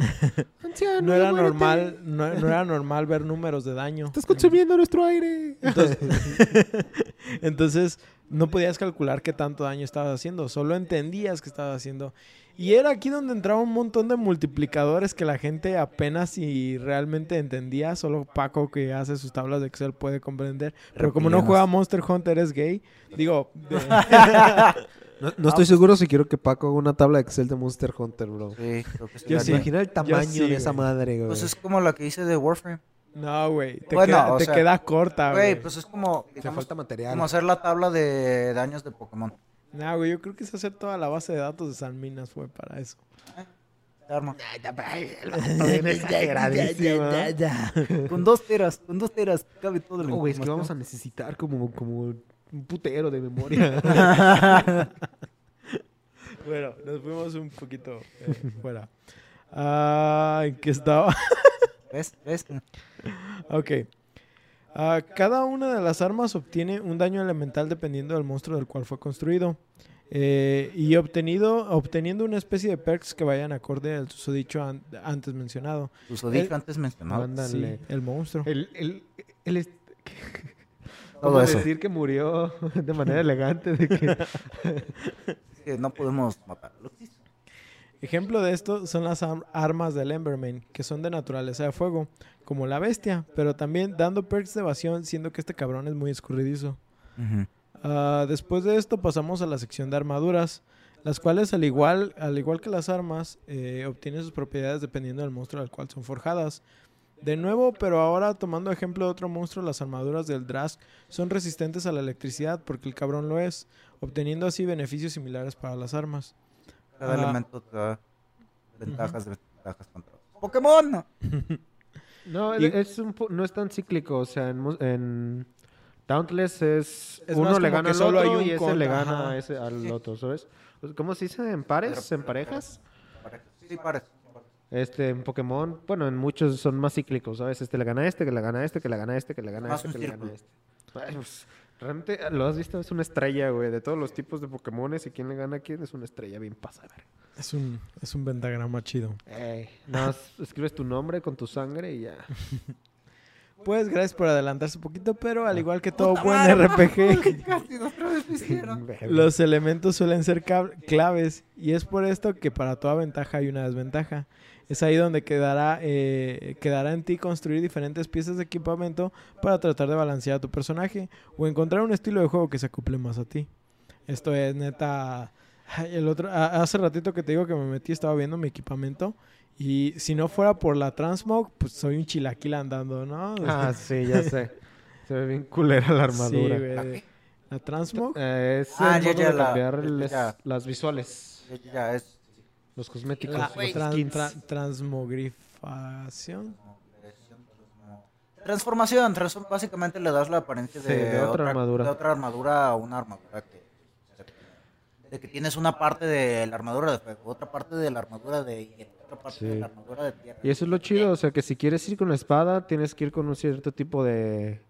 Anciano, no era muérete. normal, no, no era normal ver números de daño. Estás consumiendo nuestro aire. Entonces, entonces, no podías calcular qué tanto daño estabas haciendo, solo entendías que estabas haciendo. Y era aquí donde entraba un montón de multiplicadores que la gente apenas si realmente entendía, solo Paco que hace sus tablas de Excel puede comprender. Pero como no juega Monster Hunter es gay, digo, de- No, no estoy seguro si quiero que Paco haga una tabla de Excel de Monster Hunter, bro. Sí, creo que sí. Yo la- sí. Imagina el tamaño sí, de esa madre, güey. Pues es como la que hice de Warframe. No, güey, te, Bueno, queda, te sea, queda corta, Güey, güey. pues es como, digamos, falta material. como hacer la tabla de daños de Pokémon. No, güey, yo creo que es hacer toda la base de datos de San Minas fue para eso. Te arma. ¿eh? Con dos teras, con dos teras, cabe todo el No, güey, es que vamos a necesitar como, como un putero de memoria. Bueno, nos fuimos un poquito eh, fuera. Ah, ¿en qué estaba? ¿Ves? ¿Ves? ok. Ah, cada una de las armas obtiene un daño elemental dependiendo del monstruo del cual fue construido. Eh, y obtenido, obteniendo una especie de perks que vayan acorde al susodicho an- antes mencionado. Tus dicho El- antes mencionado. Ándale. Sí, el monstruo. El, el, el est- Todo ¿Cómo eso. decir que murió de manera elegante de que Es que no podemos matarlo. Ejemplo de esto son las ar- armas del Emberman, que son de naturaleza de fuego, como la bestia, pero también dando perks de evasión, siendo que este cabrón es muy escurridizo. Ah, después de esto pasamos a la sección de armaduras, las cuales al igual, al igual que las armas, eh, obtienen sus propiedades dependiendo del monstruo al cual son forjadas. De nuevo, pero ahora tomando ejemplo de otro monstruo, las armaduras del Drask son resistentes a la electricidad porque el cabrón lo es, obteniendo así beneficios similares para las armas. Cada Ah. elemento te da ventajas, desventajas contra otros. ¡Pokémon! No, Y- es un po- no es tan cíclico, o sea, en, en Dauntless es, Es uno le gana al solo hay otro un y ese contra, le gana ajá. a ese, al Sí. otro, ¿sabes? Pues, ¿Cómo se dice? ¿En pares? Pero- ¿En parejas? Parejas. Sí, pares. Este, en Pokémon, bueno, en muchos son más cíclicos, ¿sabes? Este le gana a este, que le gana a este, que le gana a este, que le gana a este, que le gana a este. Realmente, ¿lo has visto? Es una estrella, güey. De todos los tipos de Pokémones y quién le gana a quién, es una estrella bien pasada. Es un, es un pentagrama chido. Ey, nada más escribes tu nombre con tu sangre y ya. Pues gracias por adelantarse un poquito, pero Ah. al igual que todo buen madre, RPG, los elementos suelen ser claves y es por esto que para toda ventaja hay una desventaja. Es ahí donde quedará, eh, quedará en ti construir diferentes piezas de equipamiento para tratar de balancear a tu personaje o encontrar un estilo de juego que se acople más a ti. Esto es neta. El otro, hace ratito que te digo que me metí, estaba viendo mi equipamiento. Y si no fuera por la Transmog, pues soy un chilaquil andando, ¿no? Ah, sí, ya sé. Se ve bien culera la armadura. Sí, güey. La Transmog. Eh, es Ah, el ya, modo ya, de la- cambiar ya, les- las visuales, Ya, ya es los cosméticos, La tran- skins. tra- transmogrifación. Transformación, transform- básicamente le das la apariencia Sí, de, de otra armadura. de otra armadura a una armadura que, de que tienes una parte de la armadura de fuego, otra parte de la armadura de hielo, otra parte Sí. de la armadura de tierra. Y eso es lo chido, o sea que si quieres ir con la espada, tienes que ir con un cierto tipo de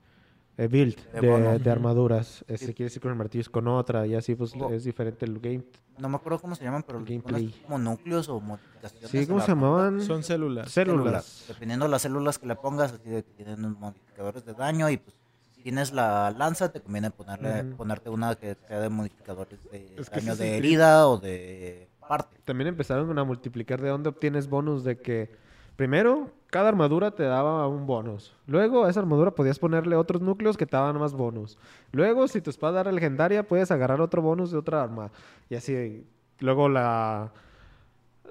eh, build De de, de armaduras. Eh, Sí. Si quieres ir con el martillo es con otra, y así pues Oh. es diferente el game. No me acuerdo cómo se llaman, pero Gameplay. como núcleos o modificaciones. Sí, a ¿cómo se llamaban? Son células. Células. Dependiendo de las células que le pongas, así de que tienen modificadores de daño y pues si tienes la lanza, te conviene ponerle, ponerte una que sea de modificadores de Es que daño de herida o de parte. También empezaron a multiplicar de dónde obtienes bonus de que primero cada armadura te daba un bonus. Luego a esa armadura podías ponerle otros núcleos que te daban más bonus. Luego si tu espada era legendaria puedes agarrar otro bonus de otra arma. Y así luego la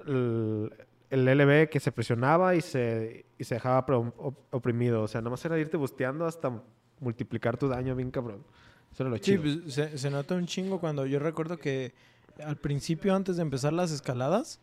el, el LB que se presionaba y se, y se dejaba oprimido. O sea, nada más era irte busteando hasta multiplicar tu daño bien cabrón. Eso era lo Sí, chido. pues, se, se nota un chingo cuando yo recuerdo que al principio, antes de empezar las escaladas,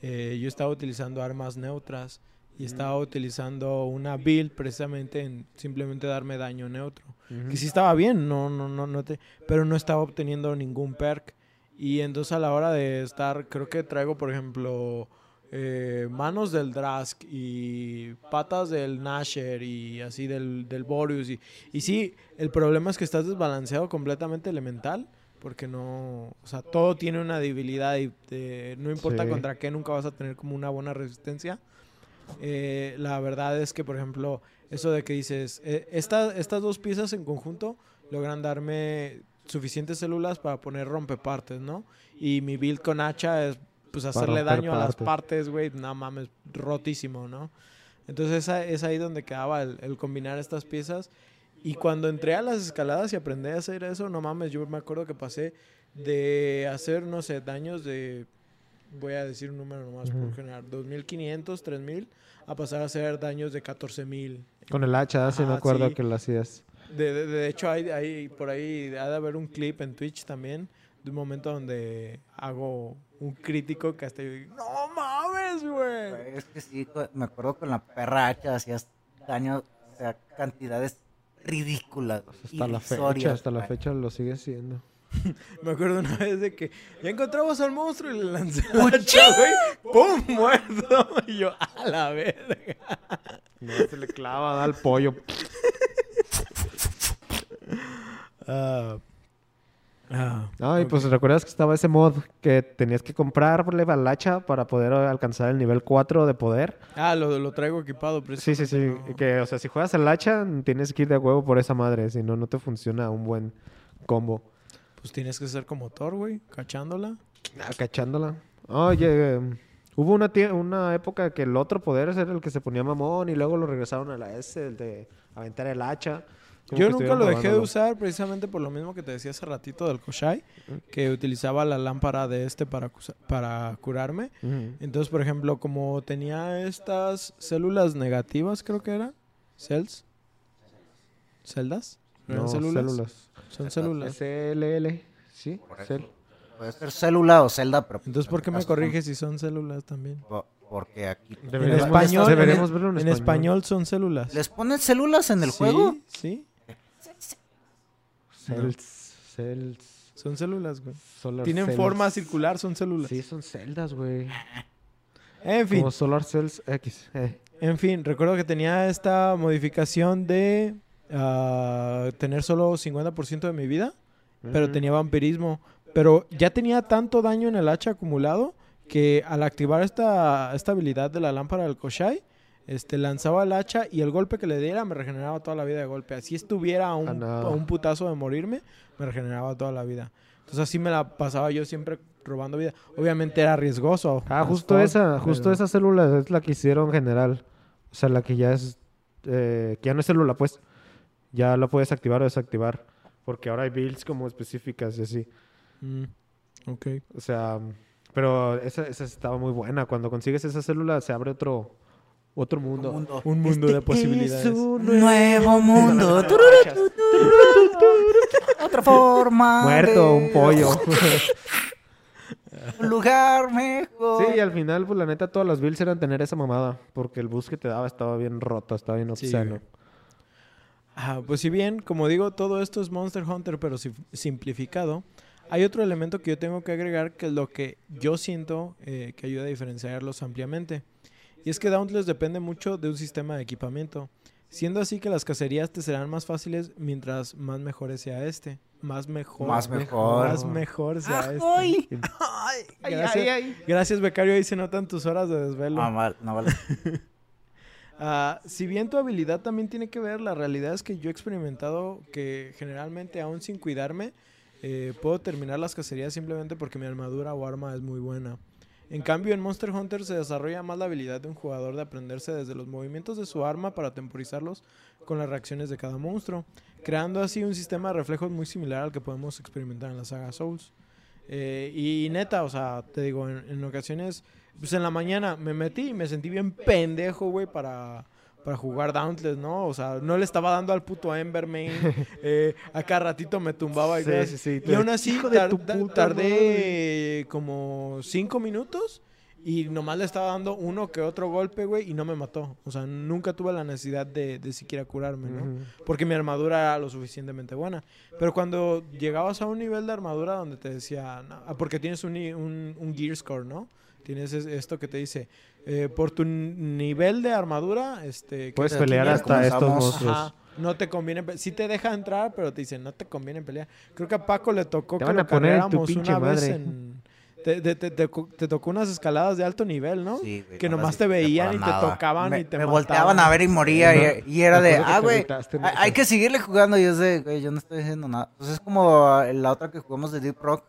eh, yo estaba utilizando armas neutras y estaba utilizando una build precisamente en simplemente darme daño neutro. Ujú. Que sí estaba bien, no, no, no, no te, pero no estaba obteniendo ningún perk. Y entonces a la hora de estar, creo que traigo, por ejemplo, eh, manos del Drask y patas del Nasher y así del, del Boreus. Y, y sí, el problema es que estás desbalanceado completamente elemental. Porque no, o sea, todo tiene una debilidad y eh, no importa Sí. contra qué, nunca vas a tener como una buena resistencia. Eh, la verdad es que, por ejemplo, eso de que dices, eh, esta- estas dos piezas en conjunto logran darme suficientes células para poner rompepartes, ¿no? Y mi build con hacha es, pues, hacerle daño a las partes. partes, güey, no mames, rotísimo, ¿no? Entonces esa- es ahí donde quedaba el, el combinar estas piezas. Y cuando entré a las escaladas y aprendí a hacer eso, no mames, yo me acuerdo que pasé de hacer, no sé, daños de, voy a decir un número nomás por Ujú. generar, 2.500, 3.000, a pasar a hacer daños de 14.000. Con el hacha, sí me acuerdo sí. que lo hacías. De, de, de hecho, hay, hay por ahí, ha de haber un clip en Twitch también, de un momento donde hago un crítico que hasta yo digo, no mames, güey. Es que sí, me acuerdo con la perra hacha hacías daño, o sea, cantidades ridículas. Hasta la fecha, hasta la fecha lo sigue haciendo. Me acuerdo una vez de que ya encontramos al monstruo y le lancé la hacha, güey. ¡Pum! Muerto. Y yo, a la verga. No, se le clava, da al pollo. Ah. Ah. Ay, pues recuerdas que estaba ese mod que tenías que comprarle al hacha para poder alcanzar el nivel 4 de poder. Ah, lo, lo traigo equipado. Sí, sí, sí. no. Que, o sea, si juegas al hacha, tienes que ir de huevo por esa madre, si no, no te funciona un buen combo. Pues tienes que ser como Thor, güey, cachándola. Ah, cachándola. Oye, em, hubo una, una época que el otro poder era el que se ponía mamón y luego lo regresaron a la S, el de aventar el hacha. Como Yo nunca lo dejé de usar precisamente por lo mismo que te decía hace ratito del Koshai, que utilizaba la lámpara de este para, para curarme. Entonces, por ejemplo, como tenía estas células negativas, creo que era, cells, celdas, ¿Eran No, células? células. Son células. SLL, sí, cel. Puede ser célula o celda, pero... Entonces, ¿por qué me corriges si son células también? po- Porque aquí... Deberíamos, español- deberíamos verlo en, En español son células. ¿Les ponen células en el Sí, juego? Sí, Cells, cells, son células, güey. solar Tienen cells. forma circular, son células. Sí, son celdas, güey. En fin, Como Solar Cells X. eh. en fin, recuerdo que tenía esta modificación de ah, tener solo 50% de mi vida, pero tenía vampirismo. Pero ya tenía tanto daño en el hacha acumulado que al activar esta, esta habilidad de la lámpara del Koshai, este, lanzaba el hacha y el golpe que le diera me regeneraba toda la vida de golpe. Así estuviera a un, Ah, no. a un putazo de morirme, me regeneraba toda la vida. Entonces así me la pasaba yo siempre robando vida. Obviamente era riesgoso. Ah, justo esa, justo pero- esa célula es la que hicieron general. O sea, la que ya es, eh, que ya no es célula, pues. Ya la puedes activar o desactivar. Porque ahora hay builds como específicas y así. Mm, ok. O sea, pero esa, esa estaba muy buena. Cuando consigues esa célula se abre otro, otro mundo. mundo. Un mundo de posibilidades. Un nuevo mundo. Otra forma. Muerto, de- un pollo. Un lugar mejor. Sí, y al final, pues la neta, todas las builds eran tener esa mamada. Porque el bus que te daba estaba bien roto, estaba bien Sí, obsceno. güey. Ah, pues si bien, como digo, todo esto es Monster Hunter, pero si- simplificado, hay otro elemento que yo tengo que agregar que es lo que yo siento eh, que ayuda a diferenciarlos ampliamente. Y es que Dauntless depende mucho de un sistema de equipamiento, siendo así que las cacerías te serán más fáciles mientras más mejores sea este. Más mejor. Más mejor. Más mejor sea este. Ay. Ay, gracias, gracias, becario. Ahí se notan tus horas de desvelo. No, mal- no vale. Ah, si bien tu habilidad también tiene que ver, la realidad es que yo he experimentado que generalmente aún sin cuidarme eh, puedo terminar las cacerías simplemente porque mi armadura o arma es muy buena. En cambio, en Monster Hunter se desarrolla más la habilidad de un jugador de aprenderse desde los movimientos de su arma para temporizarlos con las reacciones de cada monstruo, creando así un sistema de reflejos muy similar al que podemos experimentar en la saga Souls. Eh, y, neta, o sea, te digo, en ocasiones, pues en la mañana me metí y me sentí bien pendejo, güey, para, para jugar Dauntless, ¿no? O sea, no le estaba dando al puto Embermain. eh, a cada ratito me tumbaba y Sí, sí, sí. Y aún así tar- puta tardé como cinco minutos y nomás le estaba dando uno que otro golpe, güey, y no me mató. O sea, nunca tuve la necesidad de, de siquiera curarme, ¿no? Ujú. Porque mi armadura era lo suficientemente buena. Pero cuando llegabas a un nivel de armadura donde te decía, no, porque tienes un, un gear score, ¿no? Tienes es- esto que te dice, eh, por tu nivel de armadura, este... que Puedes pelear hasta estos monstruos. Ajá, no te conviene, sí te deja entrar, pero te dice, no te conviene pelear. Creo que a Paco le tocó Te que van lo a poner tu cargáramos pinche una vez en... Te, te- te- te co- te tocó unas escaladas de alto nivel, ¿no? Sí, güey, que no nomás te veían y te tocaban me, y te Me mataban. volteaban a ver y moría. y, y era de, ah, güey, hay, que seguirle jugando. Y es de, güey, yo no estoy haciendo nada. Pues es como eh, la otra que jugamos de Deep Rock,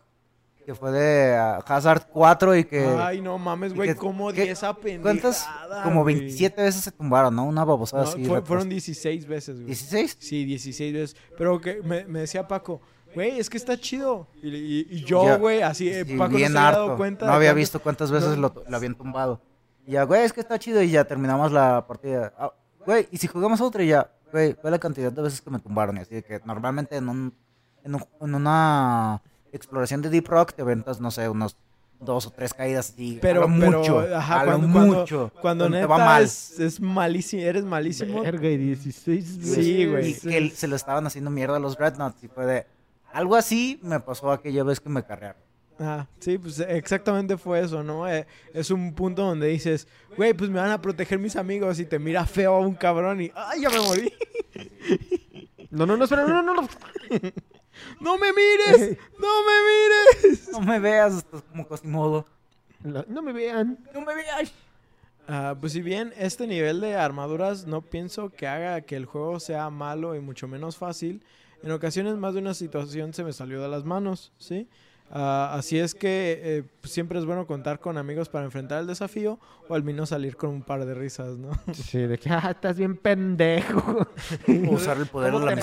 que fue de ah, Hazard 4 y que... Ay, no mames, güey, que- cómo que- di esa pendejada, ¿Cuántas? Como güey? 27 veces se tumbaron, ¿no? Una babosada No, así. fue- fueron post- 16 veces, güey. ¿16? Sí, 16 veces. Pero que me, me decía Paco, güey, es que está chido. Y, y- y yo, Ya, güey, así, eh, Sí, Paco no se había dado harto. cuenta. No había visto cuántas veces no. lo, lo habían tumbado. Y ya, güey, es que está chido y ya terminamos la partida. Ah, güey, y si jugamos otra y ya, güey, ve la cantidad de veces que me tumbaron. Y así que normalmente en, un, en, un- en una exploración de Deep Rock te aventas, no sé, unos dos o tres caídas así. Pero, a lo pero, mucho. ajá, a lo cuando, cuando- mucho. Cuando, te va mal. Es, es malísimo, eres malísimo. Verga, y 16 Sí, güey. Y que se lo estaban haciendo mierda a los Dreadnoughts. Y fue de. Algo así me pasó aquella vez que me carrearon. Ah, sí, pues exactamente fue eso, ¿no? Eh, es un punto donde dices, güey, pues me van a proteger mis amigos y te mira feo a un cabrón y, ¡ay, ya me morí! No, no, no, espera, no, no, no. ¡No me mires! ¡No me mires! No me veas, estás como Cosimodo. La- No me vean. No me veas. Ah, pues si bien este nivel de armaduras no pienso que haga que el juego sea malo y mucho menos fácil, en ocasiones más de una situación se me salió de las manos, ¿sí? Ah, así es que eh, pues, siempre es bueno contar con amigos para enfrentar el desafío o al menos salir con un par de risas, ¿no? Sí, de que, ah, estás bien pendejo. Usar el poder de ¿Cómo la?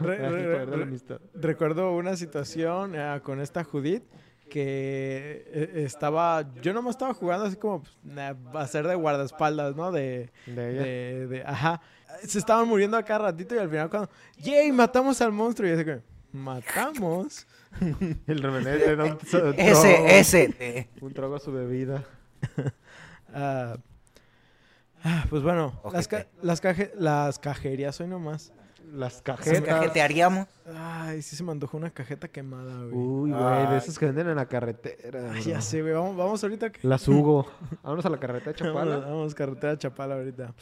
Re- El re- poder de la re- amistad. Recuerdo una situación ah, con esta Judith que eh, estaba, yo nomás estaba jugando así como pues, nah, a ser de guardaespaldas, ¿no? De, De ella. de, de- ajá. Se estaban muriendo a cada ratito y al final cuando, ¡yay! Matamos al monstruo y así que, ¿matamos? El le da un, ese. te- Un trago a su bebida. Ah, ah, pues bueno, las, ca- las, caje- las cajerías hoy nomás. Las ¿Qué cajetas. cajetearíamos? Ay, sí se me antojó una cajeta quemada, güey. Uy, güey, de esas que venden en la carretera. Ay, ya sé, güey. Vamos, vamos ahorita. que- Las Hugo. Vámonos a la carretera de Vamos, Chapala. vamos, carretera Chapala ahorita.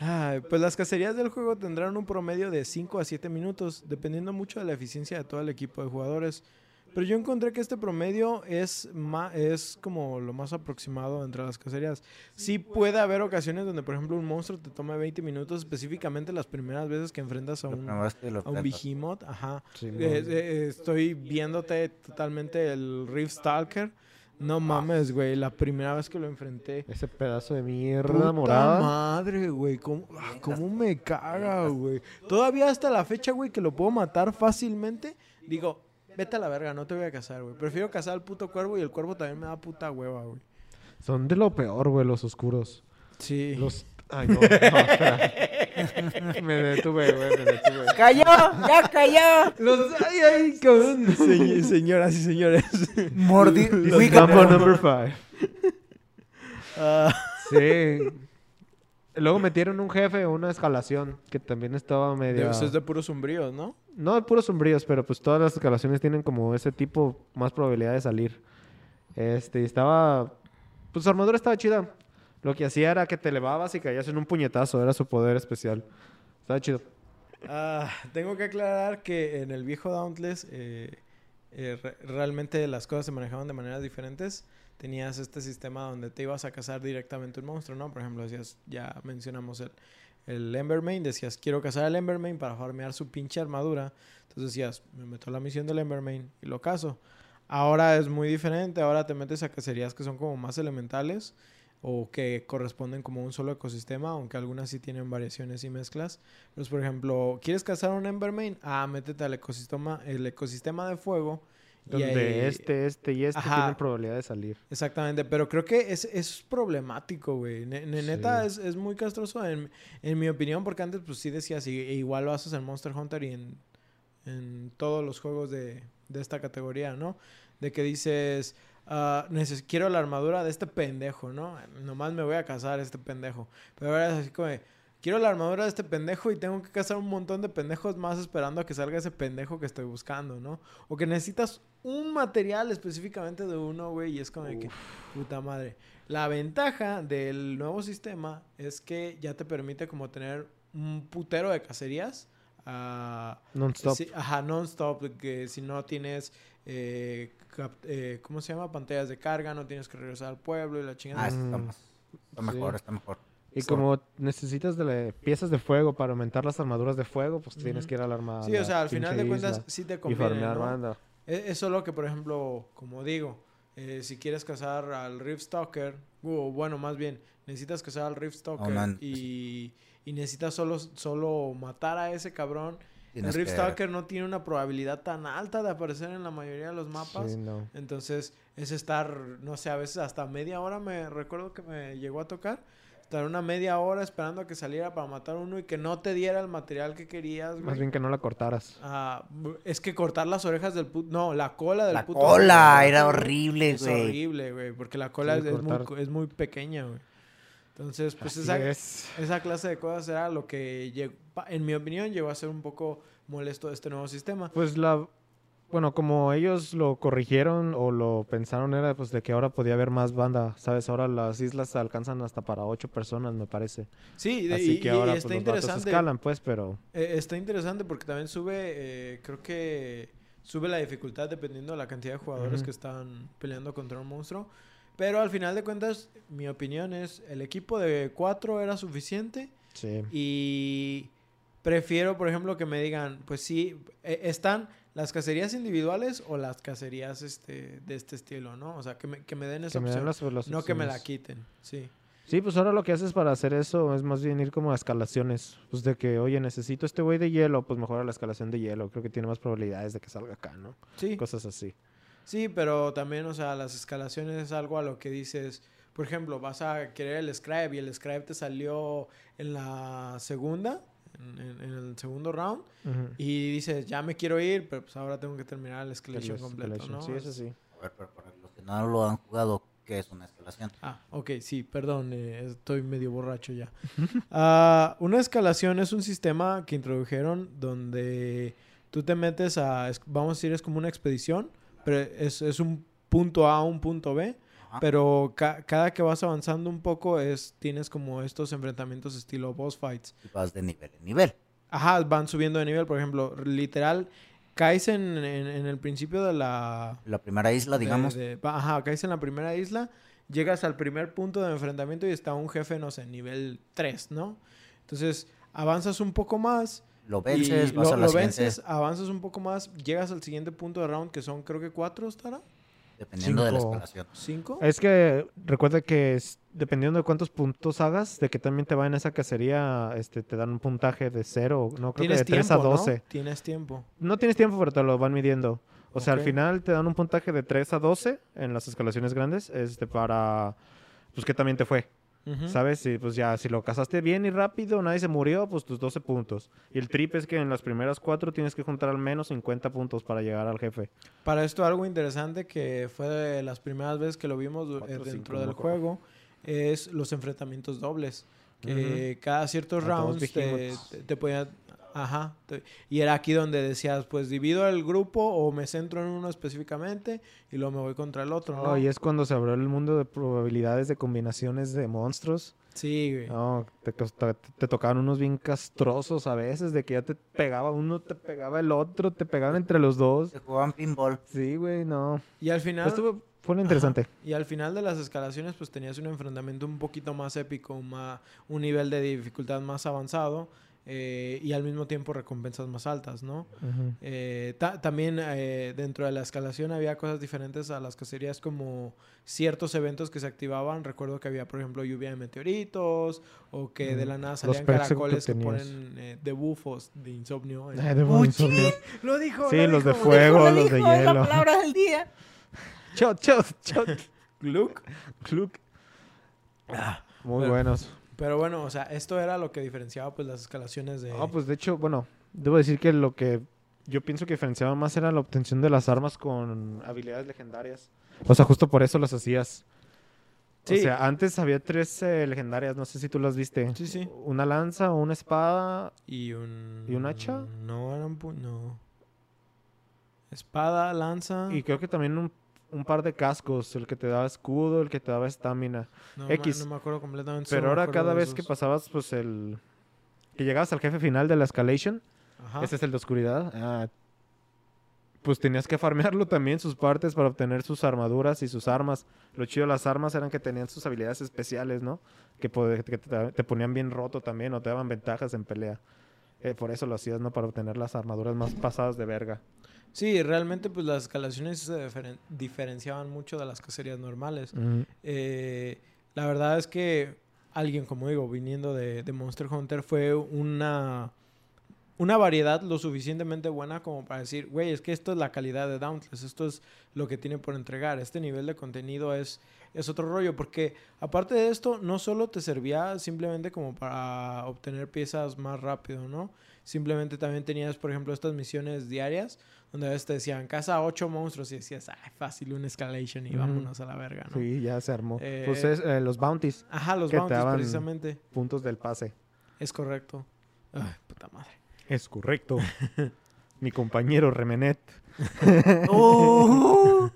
Ay, pues las cacerías del juego tendrán un promedio de 5 a 7 minutos, dependiendo mucho de la eficiencia de todo el equipo de jugadores. Pero yo encontré que este promedio es, es como lo más aproximado entre las cacerías. Sí puede haber ocasiones donde, por ejemplo, un monstruo te tome 20 minutos, específicamente las primeras veces que enfrentas a un, a un. Behemoth. Ajá. Sí, Eh, eh, estoy viéndote totalmente el Rift Stalker. No mames, güey. La primera vez que lo enfrenté. Ese pedazo de mierda Puta morada. madre, güey. ¿Cómo, ah, cómo me caga, güey? Todavía hasta la fecha, güey, que lo puedo matar fácilmente. Digo, Vete a la verga, no te voy a cazar, güey. Prefiero cazar al puto cuervo y el cuervo también me da puta hueva, güey. Son de lo peor, güey, los oscuros. Sí. Los... Ay, no, no, espera. me detuve, güey, me detuve. ¡Cayó! ¡Ya cayó! Los... Ay, ay, cabrón. Se- señoras y señores. Mordi. Mambo number five. Ah, Sí. Luego metieron un jefe, una escalación, que también estaba medio... de- es de puros sombríos, ¿no? No de puros sombríos, pero pues todas las escalaciones tienen como ese tipo más probabilidad de salir. Este, y estaba... Pues su armadura estaba chida. Lo que hacía era que te elevabas y caías en un puñetazo. Era su poder especial. Estaba chido. Ah, tengo que aclarar que en el viejo Dauntless eh, eh, re- realmente las cosas se manejaban de maneras diferentes. Tenías este sistema donde te ibas a cazar directamente un monstruo, ¿no? Por ejemplo, decías, ya mencionamos el, el Embermane, decías, quiero cazar al Embermane para farmear su pinche armadura. Entonces decías, me meto a la misión del Embermane y lo cazo. Ahora es muy diferente, ahora te metes a cacerías que son como más elementales o que corresponden como un solo ecosistema, aunque algunas sí tienen variaciones y mezclas. Pues, por ejemplo, ¿quieres cazar un Embermane? Ah, métete al ecosistema, el ecosistema de fuego. y Donde ahí- este, este y este Ajá. tienen probabilidad de salir. Exactamente, pero creo que es, es problemático, güey. Ne- ne- neta, Sí. es, es muy castroso en, en mi opinión, porque antes pues sí decías, y, e igual lo haces en Monster Hunter y en, en todos los juegos de, de esta categoría, ¿no? De que dices, ah, quiero la armadura de este pendejo, ¿no? Nomás me voy a cazar este pendejo. Pero ahora es así como, de, quiero la armadura de este pendejo y tengo que cazar un montón de pendejos más esperando a que salga ese pendejo que estoy buscando, ¿no? O que necesitas un material específicamente de uno, güey, y es como de que, puta madre. La ventaja del nuevo sistema es que ya te permite como tener un putero de cacerías. ah, Non-stop. ajá, non-stop, que si no tienes, eh, eh, ¿cómo se llama? Pantallas de carga, no tienes que regresar al pueblo y la chingada. Ah, está, Mm, más- está mejor, sí. está mejor. Y como necesitas de piezas de fuego para aumentar las armaduras de fuego, pues tienes que ir a la arma. sí, o sea, al final de cuentas sí te Y conviene, farmear ¿no? banda. E- Es solo que, por ejemplo, como digo, eh, si quieres cazar al Rift Stalker, o bueno, más bien, necesitas cazar al Rift Stalker y, y necesitas solo, solo matar a ese cabrón. Tienes Rift que- Stalker no tiene una probabilidad tan alta de aparecer en la mayoría de los mapas. Sí, no. Entonces, es estar, no sé, a veces hasta media hora me recuerdo que me llegó a tocar. Estar una media hora esperando a que saliera para matar uno y que no te diera el material que querías, güey. Más bien que no la cortaras. Ah, es que cortar las orejas del puto... No, la cola del La puto... cola gato, era güey, horrible, Es güey. horrible, güey, porque la cola Sí, es, es muy, es muy pequeña, güey. Entonces, pues Así esa, es. esa clase de cosas era lo que, llegó- en mi opinión, llegó a ser un poco molesto este nuevo sistema. Pues la. Bueno, como ellos lo corrigieron o lo pensaron, era pues de que ahora podía haber más banda, ¿sabes? Ahora las islas alcanzan hasta para ocho personas, me parece. Sí, de- Así y, que y ahora está pues, los interesante. escalan, pues, pero. Eh, está interesante porque también sube, eh, creo que sube la dificultad dependiendo de la cantidad de jugadores Ujú. que están peleando contra un monstruo. Pero al final de cuentas, mi opinión es, el equipo de cuatro era suficiente Sí. y prefiero, por ejemplo, que me digan, pues sí, eh, están las cacerías individuales o las cacerías este, de este estilo, ¿no? O sea, que me, que me den esa Que me den opción, las- las no que me la quiten, sí. Sí, pues ahora lo que haces para hacer eso es más bien ir como a escalaciones. Pues de que, oye, necesito este güey de hielo, pues mejora la escalación de hielo. Creo que tiene más probabilidades de que salga acá, ¿no? Sí. Cosas así. Sí, pero también, o sea, las escalaciones es algo a lo que dices, por ejemplo, vas a querer el scribe y el scribe te salió en la segunda, en, en- en el segundo round, y dices, ya me quiero ir, pero pues ahora tengo que terminar el escalation completo, escalation. ¿no? Sí, eso sí. A ver, pero para los que no lo han jugado, ¿qué es una escalación? Ah, ok, sí, perdón, eh, estoy medio borracho ya. Ah, una escalación es un sistema que introdujeron donde tú te metes a, es- vamos a decir, es como una expedición, pero es, es un punto A a un punto B, Ajá. pero ca- cada que vas avanzando un poco es tienes como estos enfrentamientos estilo boss fights. Y vas de nivel en nivel. Ajá, van subiendo de nivel, por ejemplo, literal, caes en, en- en el principio de la, La primera isla, de- digamos, de- va- ajá, caes en la primera isla, llegas al primer punto de enfrentamiento y está un jefe, no sé, nivel 3, ¿no? Entonces, avanzas un poco más. lo vences, vas lo, a la lo vences, avanzas un poco más, llegas al siguiente punto de round, que son creo que cuatro, ¿estará? Dependiendo de la Cinco. escalación. ¿Cinco? Es que recuerda que es- dependiendo de cuántos puntos hagas, de que también te va en esa cacería, este, te dan un puntaje de cero, no creo que de 3 tiempo, a 12. ¿no? Tienes tiempo. ¿no? tienes tiempo, pero te lo van midiendo. O sea, al final te dan un puntaje de 3 a 12 en las escalaciones grandes, este, para, pues, que también te fue, ¿sabes? Y pues ya, si lo cazaste bien y rápido, nadie se murió, pues tus 12 puntos. Y el trip es que en las primeras cuatro tienes que juntar al menos 50 puntos para llegar al jefe. Para esto algo interesante que fue de las primeras veces que lo vimos eh, dentro del juego es los enfrentamientos dobles. Que cada ciertos A todos rounds te, te, te podía... Ajá. te- y era aquí donde decías, pues divido el grupo o me centro en uno específicamente y luego me voy contra el otro, ¿no? Oh, y es cuando se abrió el mundo de probabilidades de combinaciones de monstruos. Sí, güey. No, te, costa- te tocaban unos bien castrosos a veces, de que ya te pegaba uno, te pegaba el otro, te pegaban entre los dos. Se jugaban pinball. Sí, güey, no. Y al final... Estuvo, fue lo interesante. Y al final de las escalaciones, pues tenías un enfrentamiento un poquito más épico, ma- un nivel de dificultad más avanzado eh, y al mismo tiempo recompensas más altas, ¿no? Eh, ta- también eh, dentro de la escalación había cosas diferentes a las cacerías como ciertos eventos que se activaban. Recuerdo que había, por ejemplo, lluvia de meteoritos o que de la nada los salían caracoles que, ponen eh, de bufos de insomnio. Ay, de buen insomnio. Lo dijo. Sí, lo los de dijo. fuego, los de Hijo, es hielo. la palabra del día. Chot, chot, chot. Gluck. Kluk. Ah, Muy Bueno. buenos. Pero bueno, o sea, esto era lo que diferenciaba pues las escalaciones de... Ah, pues de hecho, bueno, debo decir que lo que yo pienso que diferenciaba más era la obtención de las armas con habilidades legendarias. O sea, justo por eso las hacías. Sí. O sea, antes había tres eh, legendarias, no sé si tú las viste. Sí, sí. Una lanza, una espada. ¿Y un... ¿Y un hacha? No, era un... pu- No. Espada, lanza... Y creo que también un, un par de cascos, el que te daba escudo, el que te daba estamina. no, X. no me acuerdo completamente. Pero ahora cada vez que pasabas, pues el... Que llegabas al jefe final de la escalation, Ajá. ese es el de oscuridad, ah, pues tenías que farmearlo también, sus partes, para obtener sus armaduras y sus armas. Lo chido de las armas eran que tenían sus habilidades especiales, ¿no? Que, que te, te ponían bien roto también o te daban ventajas en pelea. Eh, por eso lo hacías, ¿no? Para obtener las armaduras más pasadas de verga. Sí, realmente pues las escalaciones se diferen- diferenciaban mucho de las cacerías normales. Eh, la verdad es que alguien, como digo, viniendo de, de Monster Hunter, fue una, una variedad lo suficientemente buena como para decir, güey, es que esto es la calidad de Dauntless, esto es lo que tiene por entregar, este nivel de contenido es, es otro rollo, porque aparte de esto, no solo te servía simplemente como para obtener piezas más rápido, ¿no? Simplemente también tenías, por ejemplo, estas misiones diarias, donde a veces te decían, caza ocho monstruos y decías, ay, fácil, un escalation y vámonos a la verga, ¿no? Sí, ya se armó. Eh, pues es, eh, los bounties, Ajá, los que te bounties, daban- precisamente. puntos del pase. Es correcto. Ay, puta madre. Es correcto. Mi compañero Remenet. ¡Oh!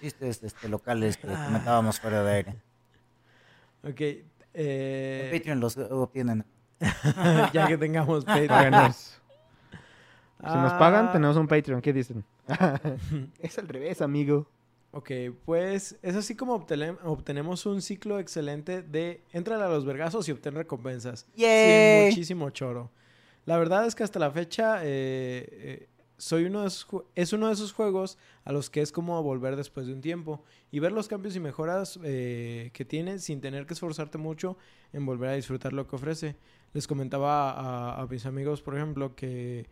Chistes este, locales que Ah. comentábamos fuera de aire. Ok. En Eh, Patreon los obtienen. ya que tengamos Patreon. Si nos pagan, Ah, tenemos un Patreon. ¿Qué dicen? es al revés, amigo. Ok, pues es así como obtenemos un ciclo excelente de entrale a los vergazos y obtén recompensas. Sin ¡Yay! muchísimo choro. La verdad es que hasta la fecha eh, eh, soy uno de esos es uno de esos juegos a los que es como volver después de un tiempo y ver los cambios y mejoras eh, que tiene sin tener que esforzarte mucho en volver a disfrutar lo que ofrece. Les comentaba a, a mis amigos, por ejemplo, que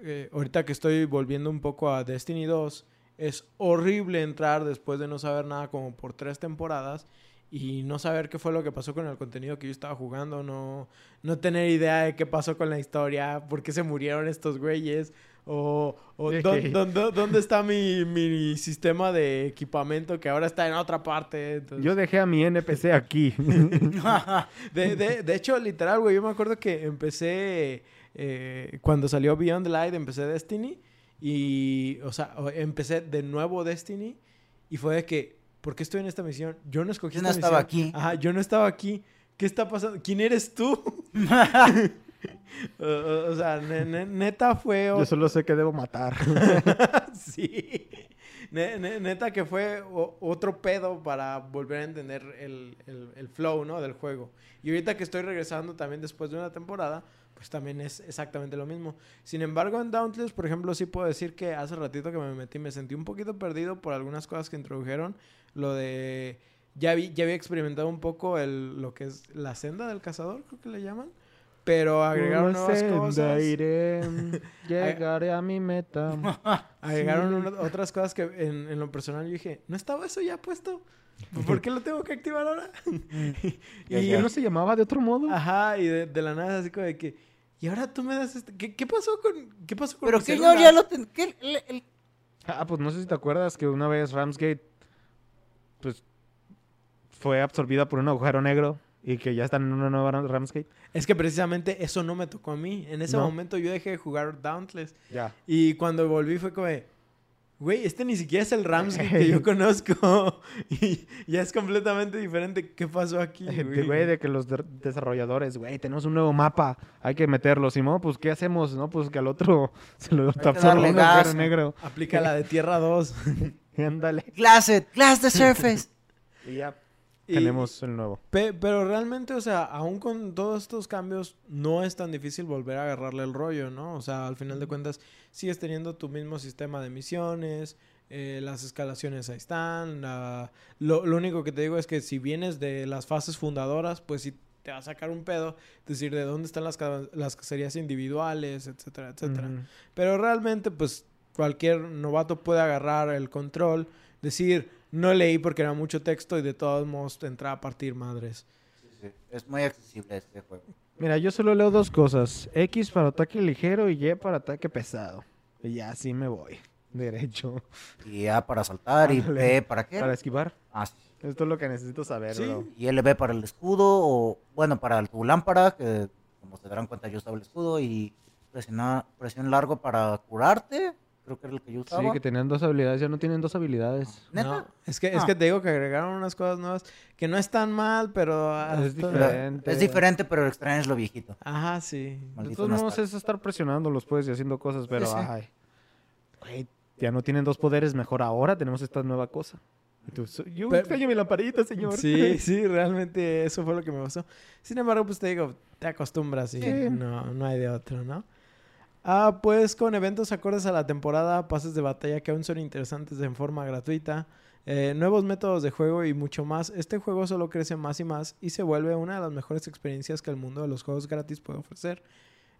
eh, ahorita que estoy volviendo un poco a Destiny 2, es horrible entrar después de no saber nada como por tres temporadas y no saber qué fue lo que pasó con el contenido que yo estaba jugando, no, no tener idea de qué pasó con la historia, por qué se murieron estos güeyes, o, o Ok. dó- dónde, dónde está mi, mi sistema de equipamiento que ahora está en otra parte. entonces- Yo dejé a mi NPC aquí. de, de, de hecho, literal, güey, yo me acuerdo que empecé, eh, cuando salió Beyond the Light, empecé Destiny y, o sea, empecé de nuevo Destiny y fue de que, ¿por qué estoy en esta misión? Yo no escogí Yo no esta estaba misión. aquí. Ajá, yo no estaba aquí. ¿Qué está pasando? ¿Quién eres tú? o, sea, ne- ne- neta fue... Yo solo sé que debo matar. sí. Ne- ne- neta que fue o- otro pedo para volver a entender el, el- el flow, ¿no? Del juego. Y ahorita que estoy regresando también después de una temporada, pues también es exactamente lo mismo. Sin embargo, en Dauntless, por ejemplo, sí puedo decir que hace ratito que me metí, me sentí un poquito perdido por algunas cosas que introdujeron. Lo de... Ya, vi, ya había experimentado un poco el, lo que es la senda del cazador, creo que le llaman. Pero agregaron la nuevas cosas. iré, llegaré a mi meta. Agregaron una- otras cosas que en, en lo personal yo dije, ¿no estaba eso ya puesto? ¿Por qué lo tengo que activar ahora? Ya, ¿Y ya. no se llamaba de otro modo? Ajá, y de, de la nada así como de que, y ahora tú me das este, ¿qué, qué pasó con, qué pasó con Pero mis señor, ya lo ten... ¿qué? El- el- Ah, pues no sé si te acuerdas que una vez Ramsgate pues fue absorbida por un agujero negro y que ya están en una nueva Ram- Ramsgate. Es que precisamente eso no me tocó a mí. En ese No. momento yo dejé de jugar Dauntless. Ya. Y cuando volví fue como de, güey, este ni siquiera es el Ramsgate que yo conozco. y ya es completamente diferente. ¿Qué pasó aquí, De, güey? güey, de que los de- desarrolladores, güey, tenemos un nuevo mapa, hay que meterlo. Simón, pues, ¿qué hacemos? No, pues que al otro se lo gas. negro. Aplica la de Tierra 2. Ándale. Glass it, glass the surface. Y ya Y- tenemos el nuevo. Pe- pero realmente, o sea, aún con todos estos cambios, no es tan difícil volver a agarrarle el rollo, ¿no? O sea, al final de cuentas, sigues teniendo tu mismo sistema de misiones, eh, las escalaciones ahí están. la- Lo, lo único que te digo es que si vienes de las fases fundadoras, pues sí te va a sacar un pedo, decir de dónde están las, las cacerías individuales, etcétera, etcétera. Pero realmente, pues, cualquier novato puede agarrar el control, decir, no leí porque era mucho texto y de todos modos entrar a partir madres. Sí, sí. Es muy accesible este juego. Mira, yo solo leo dos cosas. X para ataque ligero y Y para ataque pesado. Y ya así me voy. Derecho. Y A para saltar y. B para qué. Para esquivar. Ah, sí. Esto es lo que necesito saber, Sí. bro. Y LB para el escudo o, bueno, para tu lámpara, que como se darán cuenta yo usaba el escudo y presión largo para curarte, creo que era el que yo usaba. Sí, que tenían dos habilidades, ya no tienen dos habilidades. ¿Neta? No, es que, es que te digo que agregaron unas cosas nuevas que no están mal, pero... Es Pero diferente. Es diferente, pero lo extraño es lo viejito. Ajá, sí. De Maldito todos modos nostalgia. es estar presionándolos pues y haciendo cosas, pero sí. ay. Güey, ya no tienen dos poderes, mejor ahora tenemos esta nueva cosa. Y tú, "So- yo Pero- extraño mi lamparita, señor. Sí, sí, realmente eso fue lo que me pasó. Sin embargo, pues te digo, te acostumbras y Sí. no, no hay de otro, ¿no? Ah, pues con eventos acordes a la temporada, pases de batalla que aún son interesantes en forma gratuita, eh, nuevos métodos de juego y mucho más, este juego solo crece más y más y se vuelve una de las mejores experiencias que el mundo de los juegos gratis puede ofrecer.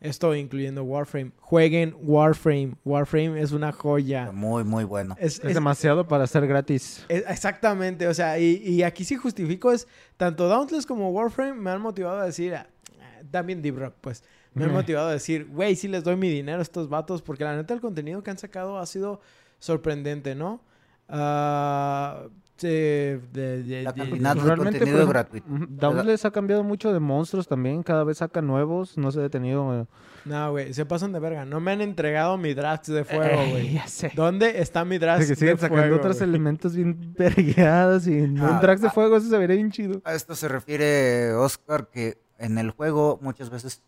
Esto incluyendo Warframe. Jueguen Warframe. Warframe es una joya. Muy, muy bueno. Es, Es es- demasiado para ser gratis. es- exactamente, o sea, y, y aquí sí justifico es, tanto Dauntless como Warframe me han motivado a decir, ah, ah, también Deep Rock, pues, me han motivado a decir, güey, sí les doy mi dinero a estos vatos, porque la neta el contenido que han sacado ha sido sorprendente, ¿no? Ah, de, de- de- La de- cantidad de Realmente, contenido pues, gratuito. Dauntless ha cambiado mucho de monstruos también, cada vez sacan nuevos, no se ha detenido. eh. No, güey, se pasan de verga, no me han entregado mi Drax de fuego, Eh, güey. ya sé. ¿Dónde está mi Drax De que siguen de sacando fuego, otros güey? elementos bien vergueados y un Ah, Drax de ah. fuego, eso se vería bien chido. A esto se refiere Oscar, que en el juego muchas veces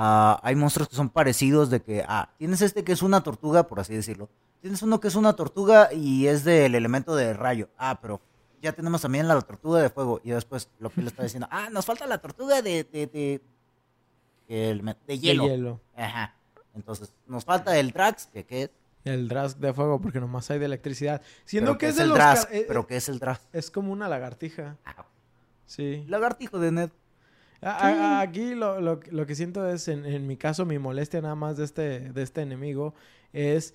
ah, hay monstruos que son parecidos de que, ah, tienes este que es una tortuga, por así decirlo. Tienes uno que es una tortuga y es del elemento de rayo. Ah, pero ya tenemos también la tortuga de fuego. Y después lo que le está diciendo, ah, nos falta la tortuga de, de, de, de De hielo. hielo. Ajá. Entonces, nos falta el Drax, que qué es. El Drax de fuego, porque nomás hay de electricidad. Siendo que es de el los... Eh, Pero ¿qué es el Drax? Es como una lagartija. Ah, Sí. lagartijo de Ned. A- a- aquí lo, lo- lo que siento es, en, en mi caso, mi molestia nada más de este, de este enemigo es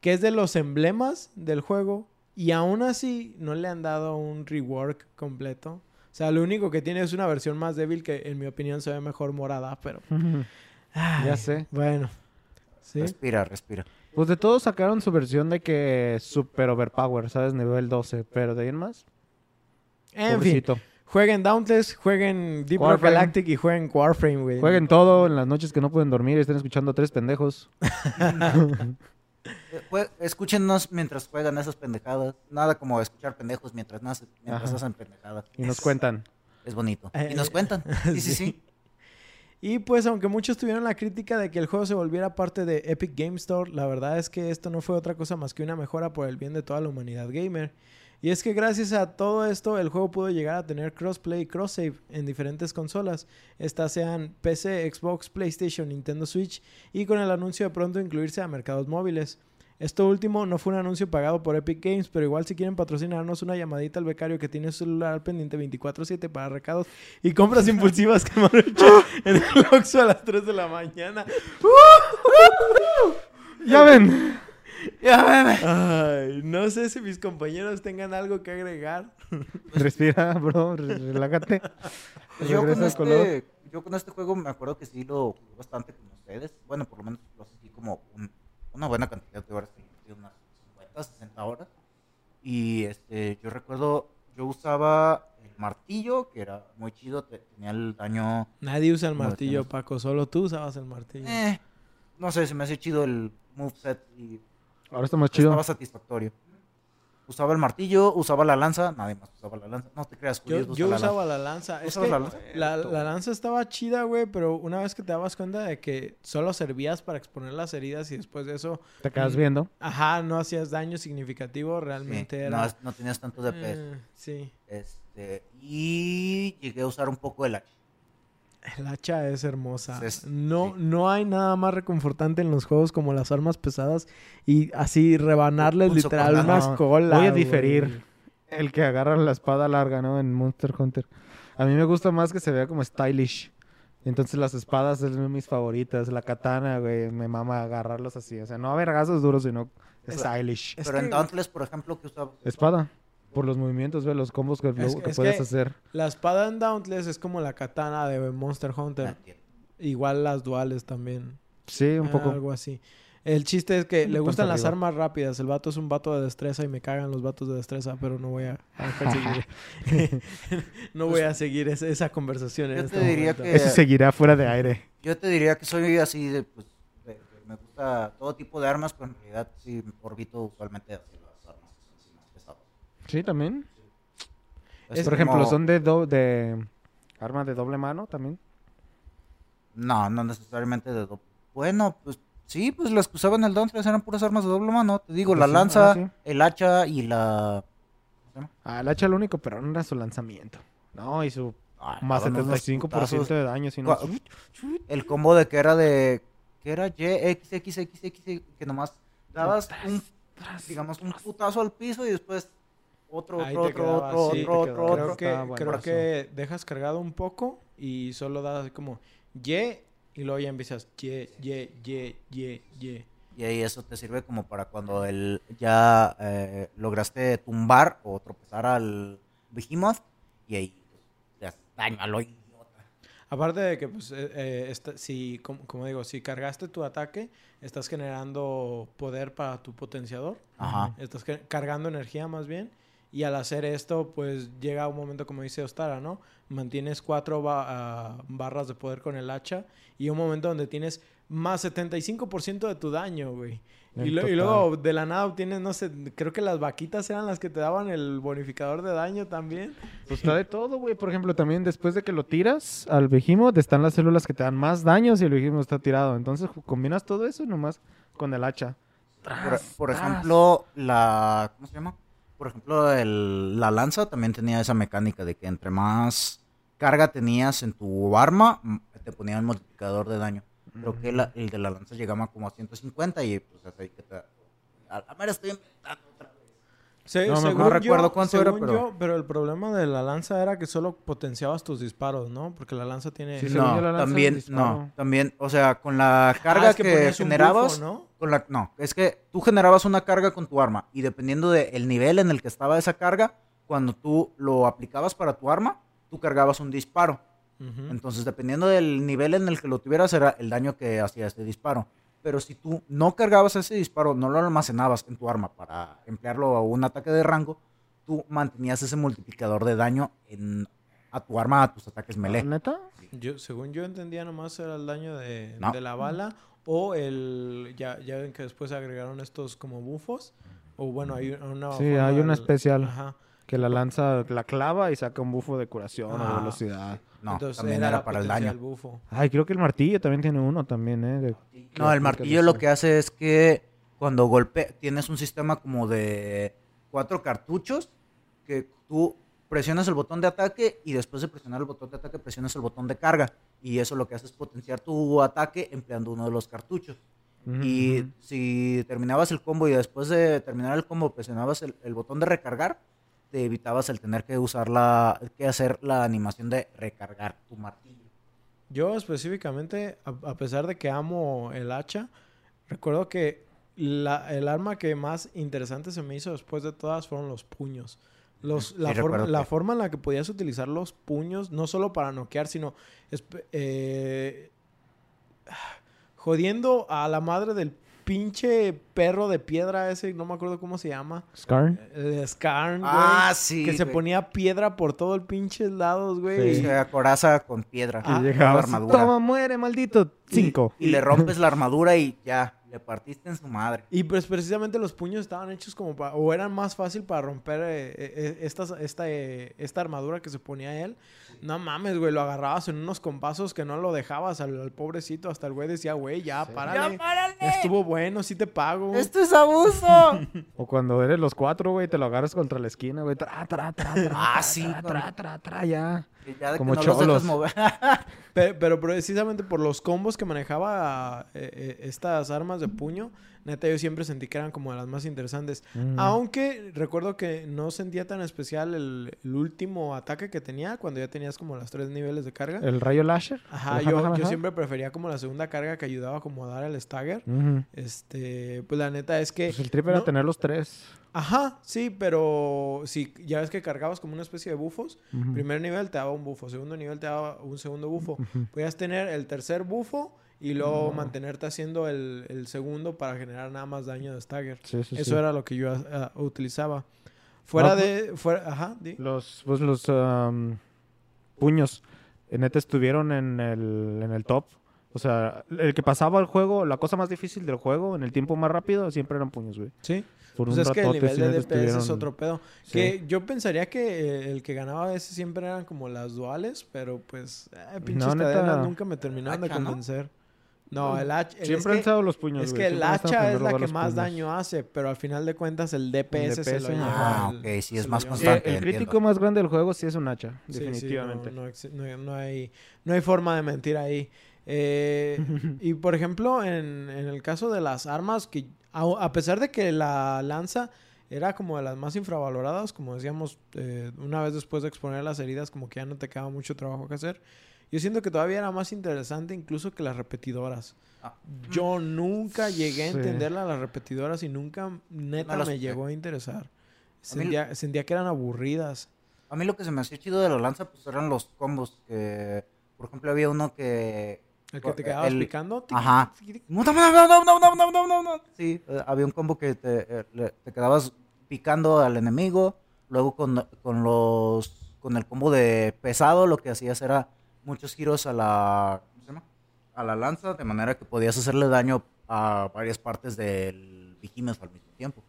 que es de los emblemas del juego y aún así no le han dado un rework completo. O sea, lo único que tiene es una versión más débil que en mi opinión se ve mejor morada, pero... Ay, Ya sé. Bueno. Sí. Respira, respira. Pues de todos sacaron su versión de que super overpower, ¿sabes? Nivel 12, pero de ahí en más. En fin, pobrecito. Jueguen Dauntless, jueguen Deep Rock. Galactic y jueguen Warframe, güey. Jueguen todo en las noches que no pueden dormir y estén escuchando a tres pendejos. Eh, jue- Escúchenos mientras juegan esas pendejadas. Nada como escuchar pendejos mientras, nace- mientras hacen pendejadas. Y nos cuentan. Es bonito. Eh, y nos eh, cuentan. Sí, sí, sí. sí. Y pues aunque muchos tuvieron la crítica de que el juego se volviera parte de Epic Game Store, la verdad es que esto no fue otra cosa más que una mejora por el bien de toda la humanidad gamer. Y es que gracias a todo esto el juego pudo llegar a tener crossplay y cross-save en diferentes consolas, estas sean PC, Xbox, PlayStation, Nintendo Switch y con el anuncio de pronto incluirse a mercados móviles. Esto último no fue un anuncio pagado por Epic Games, pero igual si quieren patrocinarnos una llamadita al becario que tiene su celular pendiente 24/7 para recados y compras impulsivas que hecho en el Oxxo a las 3 de la mañana. Ya ven. Ay, no sé si mis compañeros tengan algo que agregar. Respira, bro. re- Relájate. Pues yo, con Regresa al color. este, yo con este juego me acuerdo que sí lo jugué bastante con ustedes. Bueno, por lo menos lo así como un- una buena cantidad de horas, unas 50, 60 horas. Y este, yo recuerdo, yo usaba el martillo, que era muy chido, te- tenía el daño... Nadie usa el martillo. Paco. Solo tú usabas el martillo. Eh, no sé, se me hace chido el moveset y Ahora está más chido. estaba satisfactorio. Usaba el martillo, usaba la lanza, nadie más usaba la lanza. No te creas, Yo, yo usa la usaba la lanza. Es ¿Usabas que la lanza? la, la lanza estaba chida, güey, pero una vez que te dabas cuenta de que solo servías para exponer las heridas y después de eso, Te quedas Mm. viendo. ajá, no hacías daño significativo, realmente no, era... no tenías tanto DPS. Eh, sí, Este, y llegué a usar un poco el hacha. El hacha es hermosa. Es- no, sí. no hay nada más reconfortante en los juegos como las armas pesadas y así rebanarles Un literal socorro. unas No, colas. Voy a güey. diferir. El que agarra la espada larga, ¿no? En Monster Hunter. A mí me gusta más que se vea como stylish. Entonces las espadas es de mis favoritas. La katana, güey, me mama agarrarlas así. O sea, no a vergazos duros, sino Es- stylish. Es Pero que en Dauntless, por ejemplo, que usaba. Espada. Por los movimientos, ve los combos que, es puedes que- hacer. la espada en Dauntless es como la katana de Monster Ah, Hunter. entiendo. Igual las duales también. Sí, un Ah, poco. Algo así. El chiste es que le gustan las arriba. armas rápidas. El vato es un vato de destreza y me cagan los vatos de destreza, pero no voy a, a no voy a seguir esa, esa conversación en Yo este te diría momento. que- Eso seguirá fuera de aire. Yo te diría que soy así de, pues, de- de- me gusta todo tipo de armas, pero en realidad sí orbito usualmente hacia las armas que son así más pesadas. Sí, también. Es Por ejemplo, como- son de, do- de arma de doble mano también. No, no necesariamente de doble. Bueno, pues sí, pues las que usaban en el Dauntless eran puras armas de doble mano. Te digo, Pues la sí, lanza, ah, sí. el hacha y la... Ah, el hacha lo único, pero no era su lanzamiento. No, y su Ah, más daban unos 75% putazos. de daño. Si no, Cua- El combo de que era de... que era Y, X, X, X, X, que nomás dabas un, digamos, un putazo al piso y después otro, otro, te otro, quedaba, otro, sí, otro, te otro. Creo otro. que, bueno creo que dejas cargado un poco y solo das como Y y luego ya empiezas Y, Y, Y, Y, Y. Y ahí eso te sirve como para cuando el, ya eh, lograste tumbar o tropezar al Behemoth y ahí pues, le haces daño a lo idiota. Aparte de que, pues, eh, eh, esta- si, como, como digo, si cargaste tu ataque, estás generando poder para tu potenciador. Ajá. Estás cargando energía más bien. Y al hacer esto, pues llega un momento, como dice Ostara, ¿no? Mantienes cuatro ba- ah, barras de poder con el hacha. Y un momento donde tienes más 75% de tu daño, güey. Y, lo- y total. luego de la nada obtienes, no sé, creo que las vaquitas eran las que te daban el bonificador de daño también. Pues está de todo, güey. Por ejemplo, también después de que lo tiras al Behemoth, están las células que te dan más daño si el Behemoth está tirado. Entonces combinas todo eso nomás con el hacha. Por, por ejemplo, la... ¿Cómo se llama? Por ejemplo, el- la lanza también tenía esa mecánica de que entre más carga tenías en tu arma, te ponía un multiplicador de daño. Creo que la- el de la lanza llegaba como a 150 y pues ahí que te... A la mera estoy inventando. Se- No me según acuerdo recuerdo yo- cuánto era, pero- yo, pero el problema de la lanza era que solo potenciabas tus disparos, ¿no? Porque la lanza tiene... Sí, No, la lanza también, no, también, o sea, con la Ah, carga es que, generabas, bufo, ¿no? con la, no, es que tú generabas una carga con tu arma y dependiendo del nivel en el que estaba esa carga, cuando tú lo aplicabas para tu arma, tú cargabas un disparo. Entonces, dependiendo del nivel en el que lo tuvieras, era el daño que hacía este disparo. Pero si tú no cargabas ese disparo, no lo almacenabas en tu arma para emplearlo a un ataque de rango, tú mantenías ese multiplicador de daño en, a tu arma, a tus ataques melee. ¿Neta? Yo, según yo entendía, nomás era el daño de, No. de la bala o el... Ya, ya ven que después agregaron estos como bufos. O bueno, hay una... Sí, hay una especial Ajá. que la lanza la clava y saca un bufo de curación o Ah, de velocidad. No, Entonces también era, la para el daño. bufo. Ay, creo que el martillo también tiene uno también, ¿eh? De- No, el martillo lo que hace es que cuando golpea, tienes un sistema como de cuatro cartuchos que tú presionas el botón de ataque y después de presionar el botón de ataque presionas el botón de carga y eso lo que hace es potenciar tu ataque empleando uno de los cartuchos. Y Ujú. si terminabas el combo y después de terminar el combo presionabas el, el botón de recargar, te evitabas el tener que usar la, que hacer la animación de recargar tu martillo. Yo específicamente, a, a pesar de que amo el hacha, recuerdo que la- el arma que más interesante se me hizo después de todas fueron los puños. Los, Sí, la, forma, la en la que podías utilizar los puños, no solo para noquear, sino eh, jodiendo a la madre del pinche perro de piedra ese, no me acuerdo cómo se llama. Scarn. El Skarn, güey. Ah, sí. que se ponía piedra por todo el pinche lados, güey. Sí. Se acoraza con piedra. Ah, con llegaba armadura. Toma, muere, maldito. Cinco. Y le rompes la armadura y ya, le partiste en su madre. Y pues precisamente los puños estaban hechos como para, o eran más fácil para romper eh, eh, estas- esta, eh, esta armadura que se ponía él. No mames, güey, lo agarrabas en unos compazos que no lo dejabas al, al pobrecito. Hasta el güey decía, güey, ya, párale. Ya estuvo bueno, sí te pago. ¡Esto es abuso! O cuando eres los cuatro, güey, te lo agarras contra la esquina, güey. Tra, tra, tra, tra, Ah, tra, sí, Tra, tra, tra, tra, ya. Ya de que Como no los dejas cholos. mover. Pe- Pero, precisamente por los combos que manejaba eh, eh, estas armas de puño, neta, yo siempre sentí que eran como de las más interesantes. Mm. Aunque recuerdo que no sentía tan especial el, el último ataque que tenía cuando ya tenías como los tres niveles de carga. El rayo láser. Ajá, yo, Hammer, yo ajá. siempre prefería como la segunda carga que ayudaba como a dar el stagger. Este, pues la neta es que... Pues el trip era no- tener los tres. Ajá, sí, pero si ya ves que cargabas como una especie de bufos, primer nivel te daba un bufo, segundo nivel te daba un segundo bufo. Ujú. Podías tener el tercer bufo y luego mantenerte haciendo el, el segundo para generar nada más daño de stagger. Sí, sí, Eso sí. era lo que yo ah, utilizaba. Fuera Ah, de... Fuera, ajá, di. Los, pues los am, puños, eh, neta, estuvieron en el, en el top. O sea, el que pasaba el juego, la cosa más difícil del juego, en el tiempo más rápido, siempre eran puños, güey. Sí. Por Pues un es que el nivel de DPS es otro pedo. sí. Que yo pensaría que eh, el que ganaba a veces siempre eran como las duales, pero pues eh, pinches No, neta. nunca me terminaron de convencer. No, el hacha... Siempre han estado los puños, es güey, que el hacha es la que más puños. daño hace, pero al final de cuentas el DPS, se lo lleva. Ah, ok, sí, es más. Sí, constante. el entiendo. crítico más grande del juego sí es un hacha, Sí, sí, no- definitivamente. no- no hay, no hay forma de mentir ahí. Eh, y por ejemplo, en, en el caso de las armas, que a, a pesar de que la lanza era como de las más infravaloradas, como decíamos, eh, una vez después de exponer las heridas, como que ya no te quedaba mucho trabajo que hacer. Yo siento que todavía era más interesante incluso que las repetidoras. Ah. Yo nunca llegué a Sí. entenderla las repetidoras y nunca neta las me llegó a interesar. Mí- Sentía, sentía que eran aburridas. A mí lo que se me hacía chido de la lanza, pues eran los combos. Que, por ejemplo, había uno que. El que te e quedabas picando. Ajá. No, no, no, sí, eh, había un combo que te, eh, te, quedabas picando al enemigo. Luego con, con, los con el combo de pesado lo que hacías era muchos giros a la ¿cómo se llama? a la lanza de manera que podías hacerle daño a varias partes del behemoth al mismo tiempo.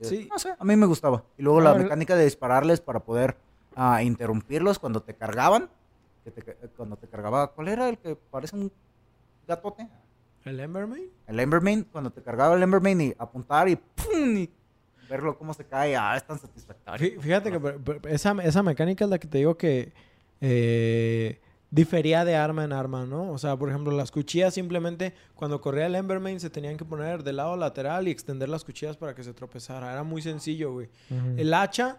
Eh, sí. No sé, a mí me gustaba. Y luego la mecánica de dispararles para poder uh, interrumpirlos cuando te cargaban. Cuando te cargaba, ¿cuál era el que parece un gatote? ¿El Emberman? El Emberman, cuando te cargaba el Emberman y apuntar y ¡pum! y verlo cómo se cae, ah, es tan satisfactorio. Fí- Fíjate que esa, esa mecánica es la que te digo que eh, difería de arma en arma, ¿no? O sea, por ejemplo, las cuchillas simplemente cuando corría el Emberman se tenían que poner del lado lateral y extender las cuchillas para que se tropezara. Era muy sencillo, güey. El hacha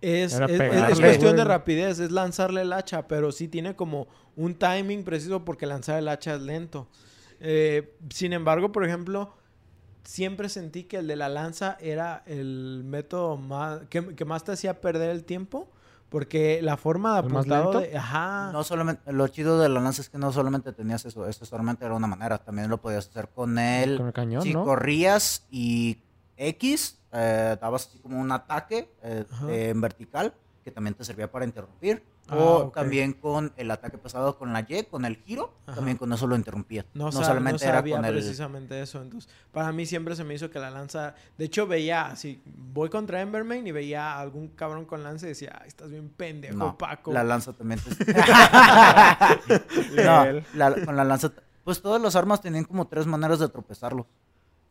es, es- es- es pegarle, cuestión güey. de rapidez, es lanzarle el hacha, pero sí tiene como un timing preciso porque lanzar el hacha es lento. Eh, sin embargo, por ejemplo, siempre sentí que el de la lanza era el método más que, que más te hacía perder el tiempo. Porque la forma de ¿El más apuntado lento? de... Ajá. No solamente, lo chido de la lanza es que no solamente tenías eso, eso solamente era una manera, también lo podías hacer con él. Con el cañón, si ¿no? corrías y X, eh, dabas así como un ataque eh, eh, en vertical, que también te servía para interrumpir. Ah, o también con el ataque pesado con la Y, con el giro, Ajá. también con eso lo interrumpía. No, No, solamente no era sabía con el... precisamente eso. Entonces, para mí siempre se me hizo que la lanza. De hecho, veía así: voy contra Emberman y veía a algún cabrón con lanza y decía, Ay, estás bien pendejo, No, Paco. la lanza también te... no, la- con la lanza... Pues todas las armas tenían como tres maneras de tropezarlo.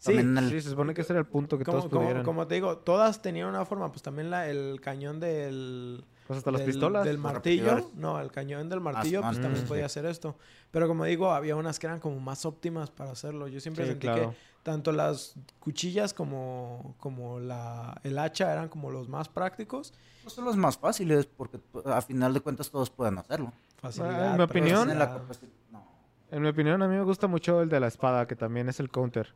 Sí, el- Sí, se supone que ese era el punto que como, todos como- pudieran. como te digo, todas tenían una forma. Pues también la, el cañón del. Pues hasta las del- pistolas. Del martillo. No, el cañón del martillo, ah, pues mm, también sí. podía hacer esto. Pero como digo, había unas que eran como más óptimas para hacerlo. Yo siempre Sí, sentí claro. que tanto las cuchillas como, como la, el hacha eran como los más prácticos. No son los más fáciles porque a final de cuentas todos pueden hacerlo. Facilidad, en mi opinión- la no. En mi opinión, a mí me gusta mucho el de la espada, que también es el counter.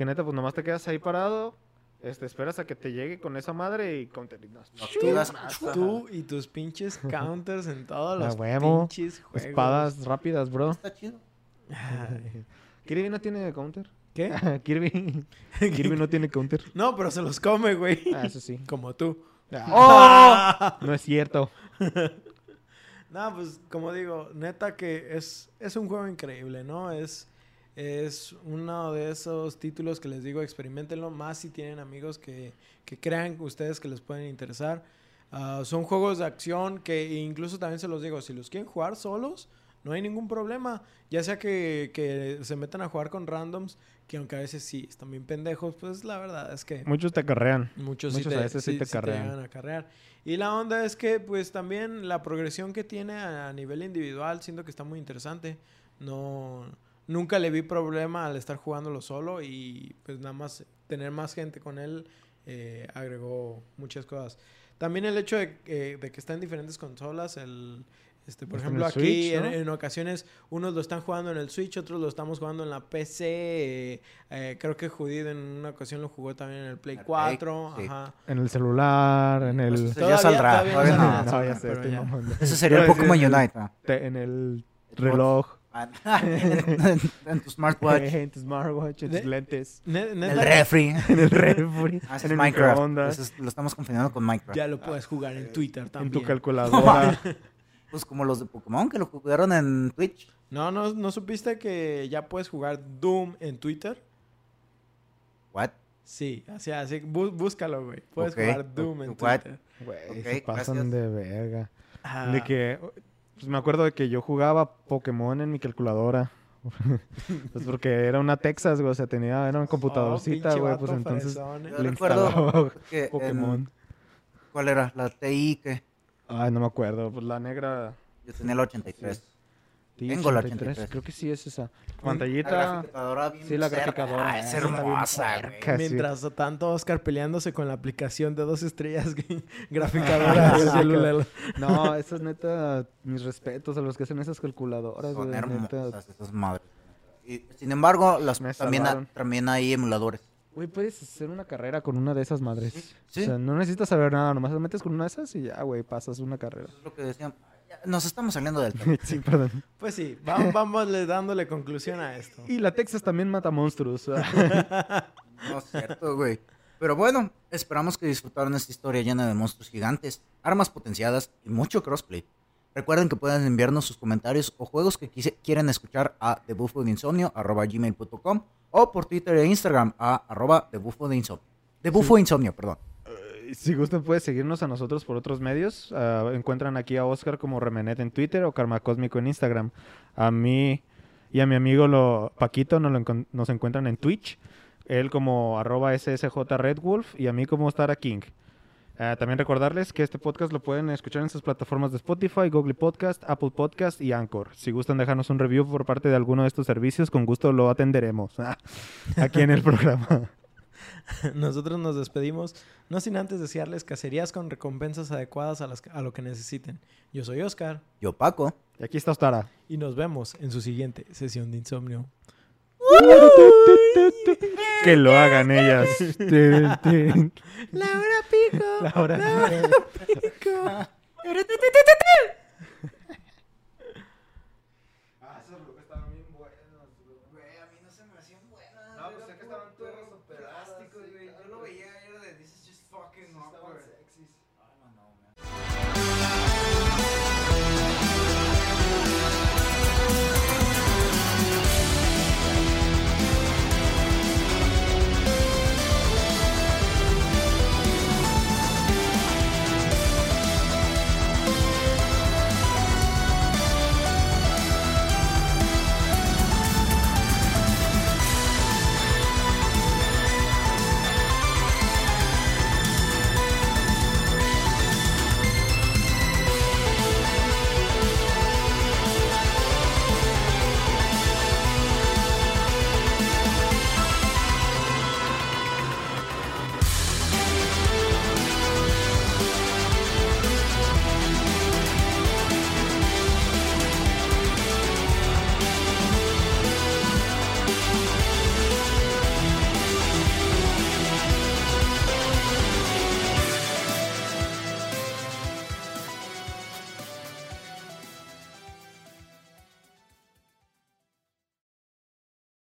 Que neta, pues nomás te quedas ahí parado, este, esperas a que te llegue con esa madre y counter. y no, Tú y tus pinches counters en todos los huevo. pinches juegos. Espadas rápidas, bro. Está chido. Ay, Kirby no tiene counter. ¿Qué? Kirby. Kirby no tiene counter. No, pero se los come, güey. Ah, eso sí. Como tú. Ah, No es cierto. No, pues como digo, neta que es, es un juego increíble, ¿no? Es, es uno de esos títulos que les digo, experimentenlo más si tienen amigos que, que crean ustedes que les pueden interesar. Ah, son juegos de acción que incluso también se los digo, si los quieren jugar solos, no hay ningún problema. Ya sea que, que se metan a jugar con randoms, que aunque a veces sí están bien pendejos, pues la verdad es que... Muchos te acarrean. Muchos, sí te, a veces sí sí- te sí carrean. a carrear. Y la onda es que, pues también la progresión que tiene a, a nivel individual, siento que está muy interesante. No, nunca le vi problema al estar jugándolo solo y pues nada más tener más gente con él eh, agregó muchas cosas. También el hecho de, que- de que está en diferentes consolas, el, este, por Está en ejemplo, el aquí Switch, ¿no? en, en ocasiones unos lo están jugando en el Switch, otros lo estamos jugando en la PC. eh, eh, creo que Judith en una ocasión lo jugó también en el Play El Play, 4. sí. Ajá. En el celular, en el... Pues, ya Todavía- saldrá. todavía no no. no, ya sé. Ese sería el Pokémon Unite. En el reloj. En, en tu smartwatch. En tu smartwatch, en tus lentes. Ne- En el refri. En el refri. Ah, en el Minecraft. lo estamos confundiendo con Minecraft. Ya lo puedes jugar en Twitter En también. tu calculadora. Pues como los de Pokémon que lo jugaron en Twitch. No, no, ¿no supiste que ya puedes jugar Doom en Twitter? What? Sí, así, así, bú- búscalo, güey. Puedes jugar Doom en what? Twitter. Güey, Ok, se pasan gracias. de verga. Ah, De que... Pues me acuerdo de que yo jugaba Pokémon en mi calculadora. pues porque era una Texas, güey. O sea, tenía... Era una computadorcita, oh, pinche güey. Pues entonces... fresón, eh. Yo Le instalaba en- Pokémon. ¿Cuál era? La TI que Ay, no me acuerdo. Pues la negra... yo tenía la 83. TI Tengo la 83, 83. Creo que sí es esa. La Pantallita... graficadora bien Sí, la cerca. graficadora. Ah, es hermosa, güey. Mientras tanto Oscar peleándose con la aplicación de dos estrellas graficadora Sí, celular. No, eso es neta, mis respetos a los que hacen esas calculadoras, Son hermosas esas madres. Y, sin embargo, las, también, también hay emuladores. Güey, puedes hacer una carrera con una de esas madres. sí. O sea, no necesitas saber nada, nomás te metes con una de esas y ya, güey, pasas una carrera. Eso es lo que decían. Nos estamos saliendo del tema. sí, perdón. Pues sí, vamos, vamos dándole conclusión a esto. Y la Texas también mata monstruos. No es cierto, güey. Pero bueno, esperamos que disfrutaron esta historia llena de monstruos gigantes, armas potenciadas y mucho crossplay. Recuerden que pueden enviarnos sus comentarios o juegos que quise- quieren escuchar a thebufodeinsomnio.com o por Twitter e Instagram a arroba thebufodeinsomnio. Debufoinsomnio, perdón. Si gustan, puedes seguirnos a nosotros por otros medios. Ah, encuentran aquí a Oscar como Remenet en Twitter o Karma Cósmico en Instagram. A mí y a mi amigo lo, Paquito nos, lo nos encuentran en Twitch. Él como arroba SSJ Redwolf y a mí como Stara King. Ah, también recordarles que este podcast lo pueden escuchar en sus plataformas de Spotify, Google Podcast, Apple Podcast y Anchor. Si gustan dejarnos un review por parte de alguno de estos servicios, con gusto lo atenderemos aquí en el programa. Nosotros nos despedimos, no sin antes desearles cacerías con recompensas adecuadas a, las, a lo que necesiten. Yo soy Oscar Yo, Paco. Y aquí está Ostara. y nos vemos en su siguiente sesión de insomnio. Que lo hagan ellas. Laura Pico. Laura. Laura Pico.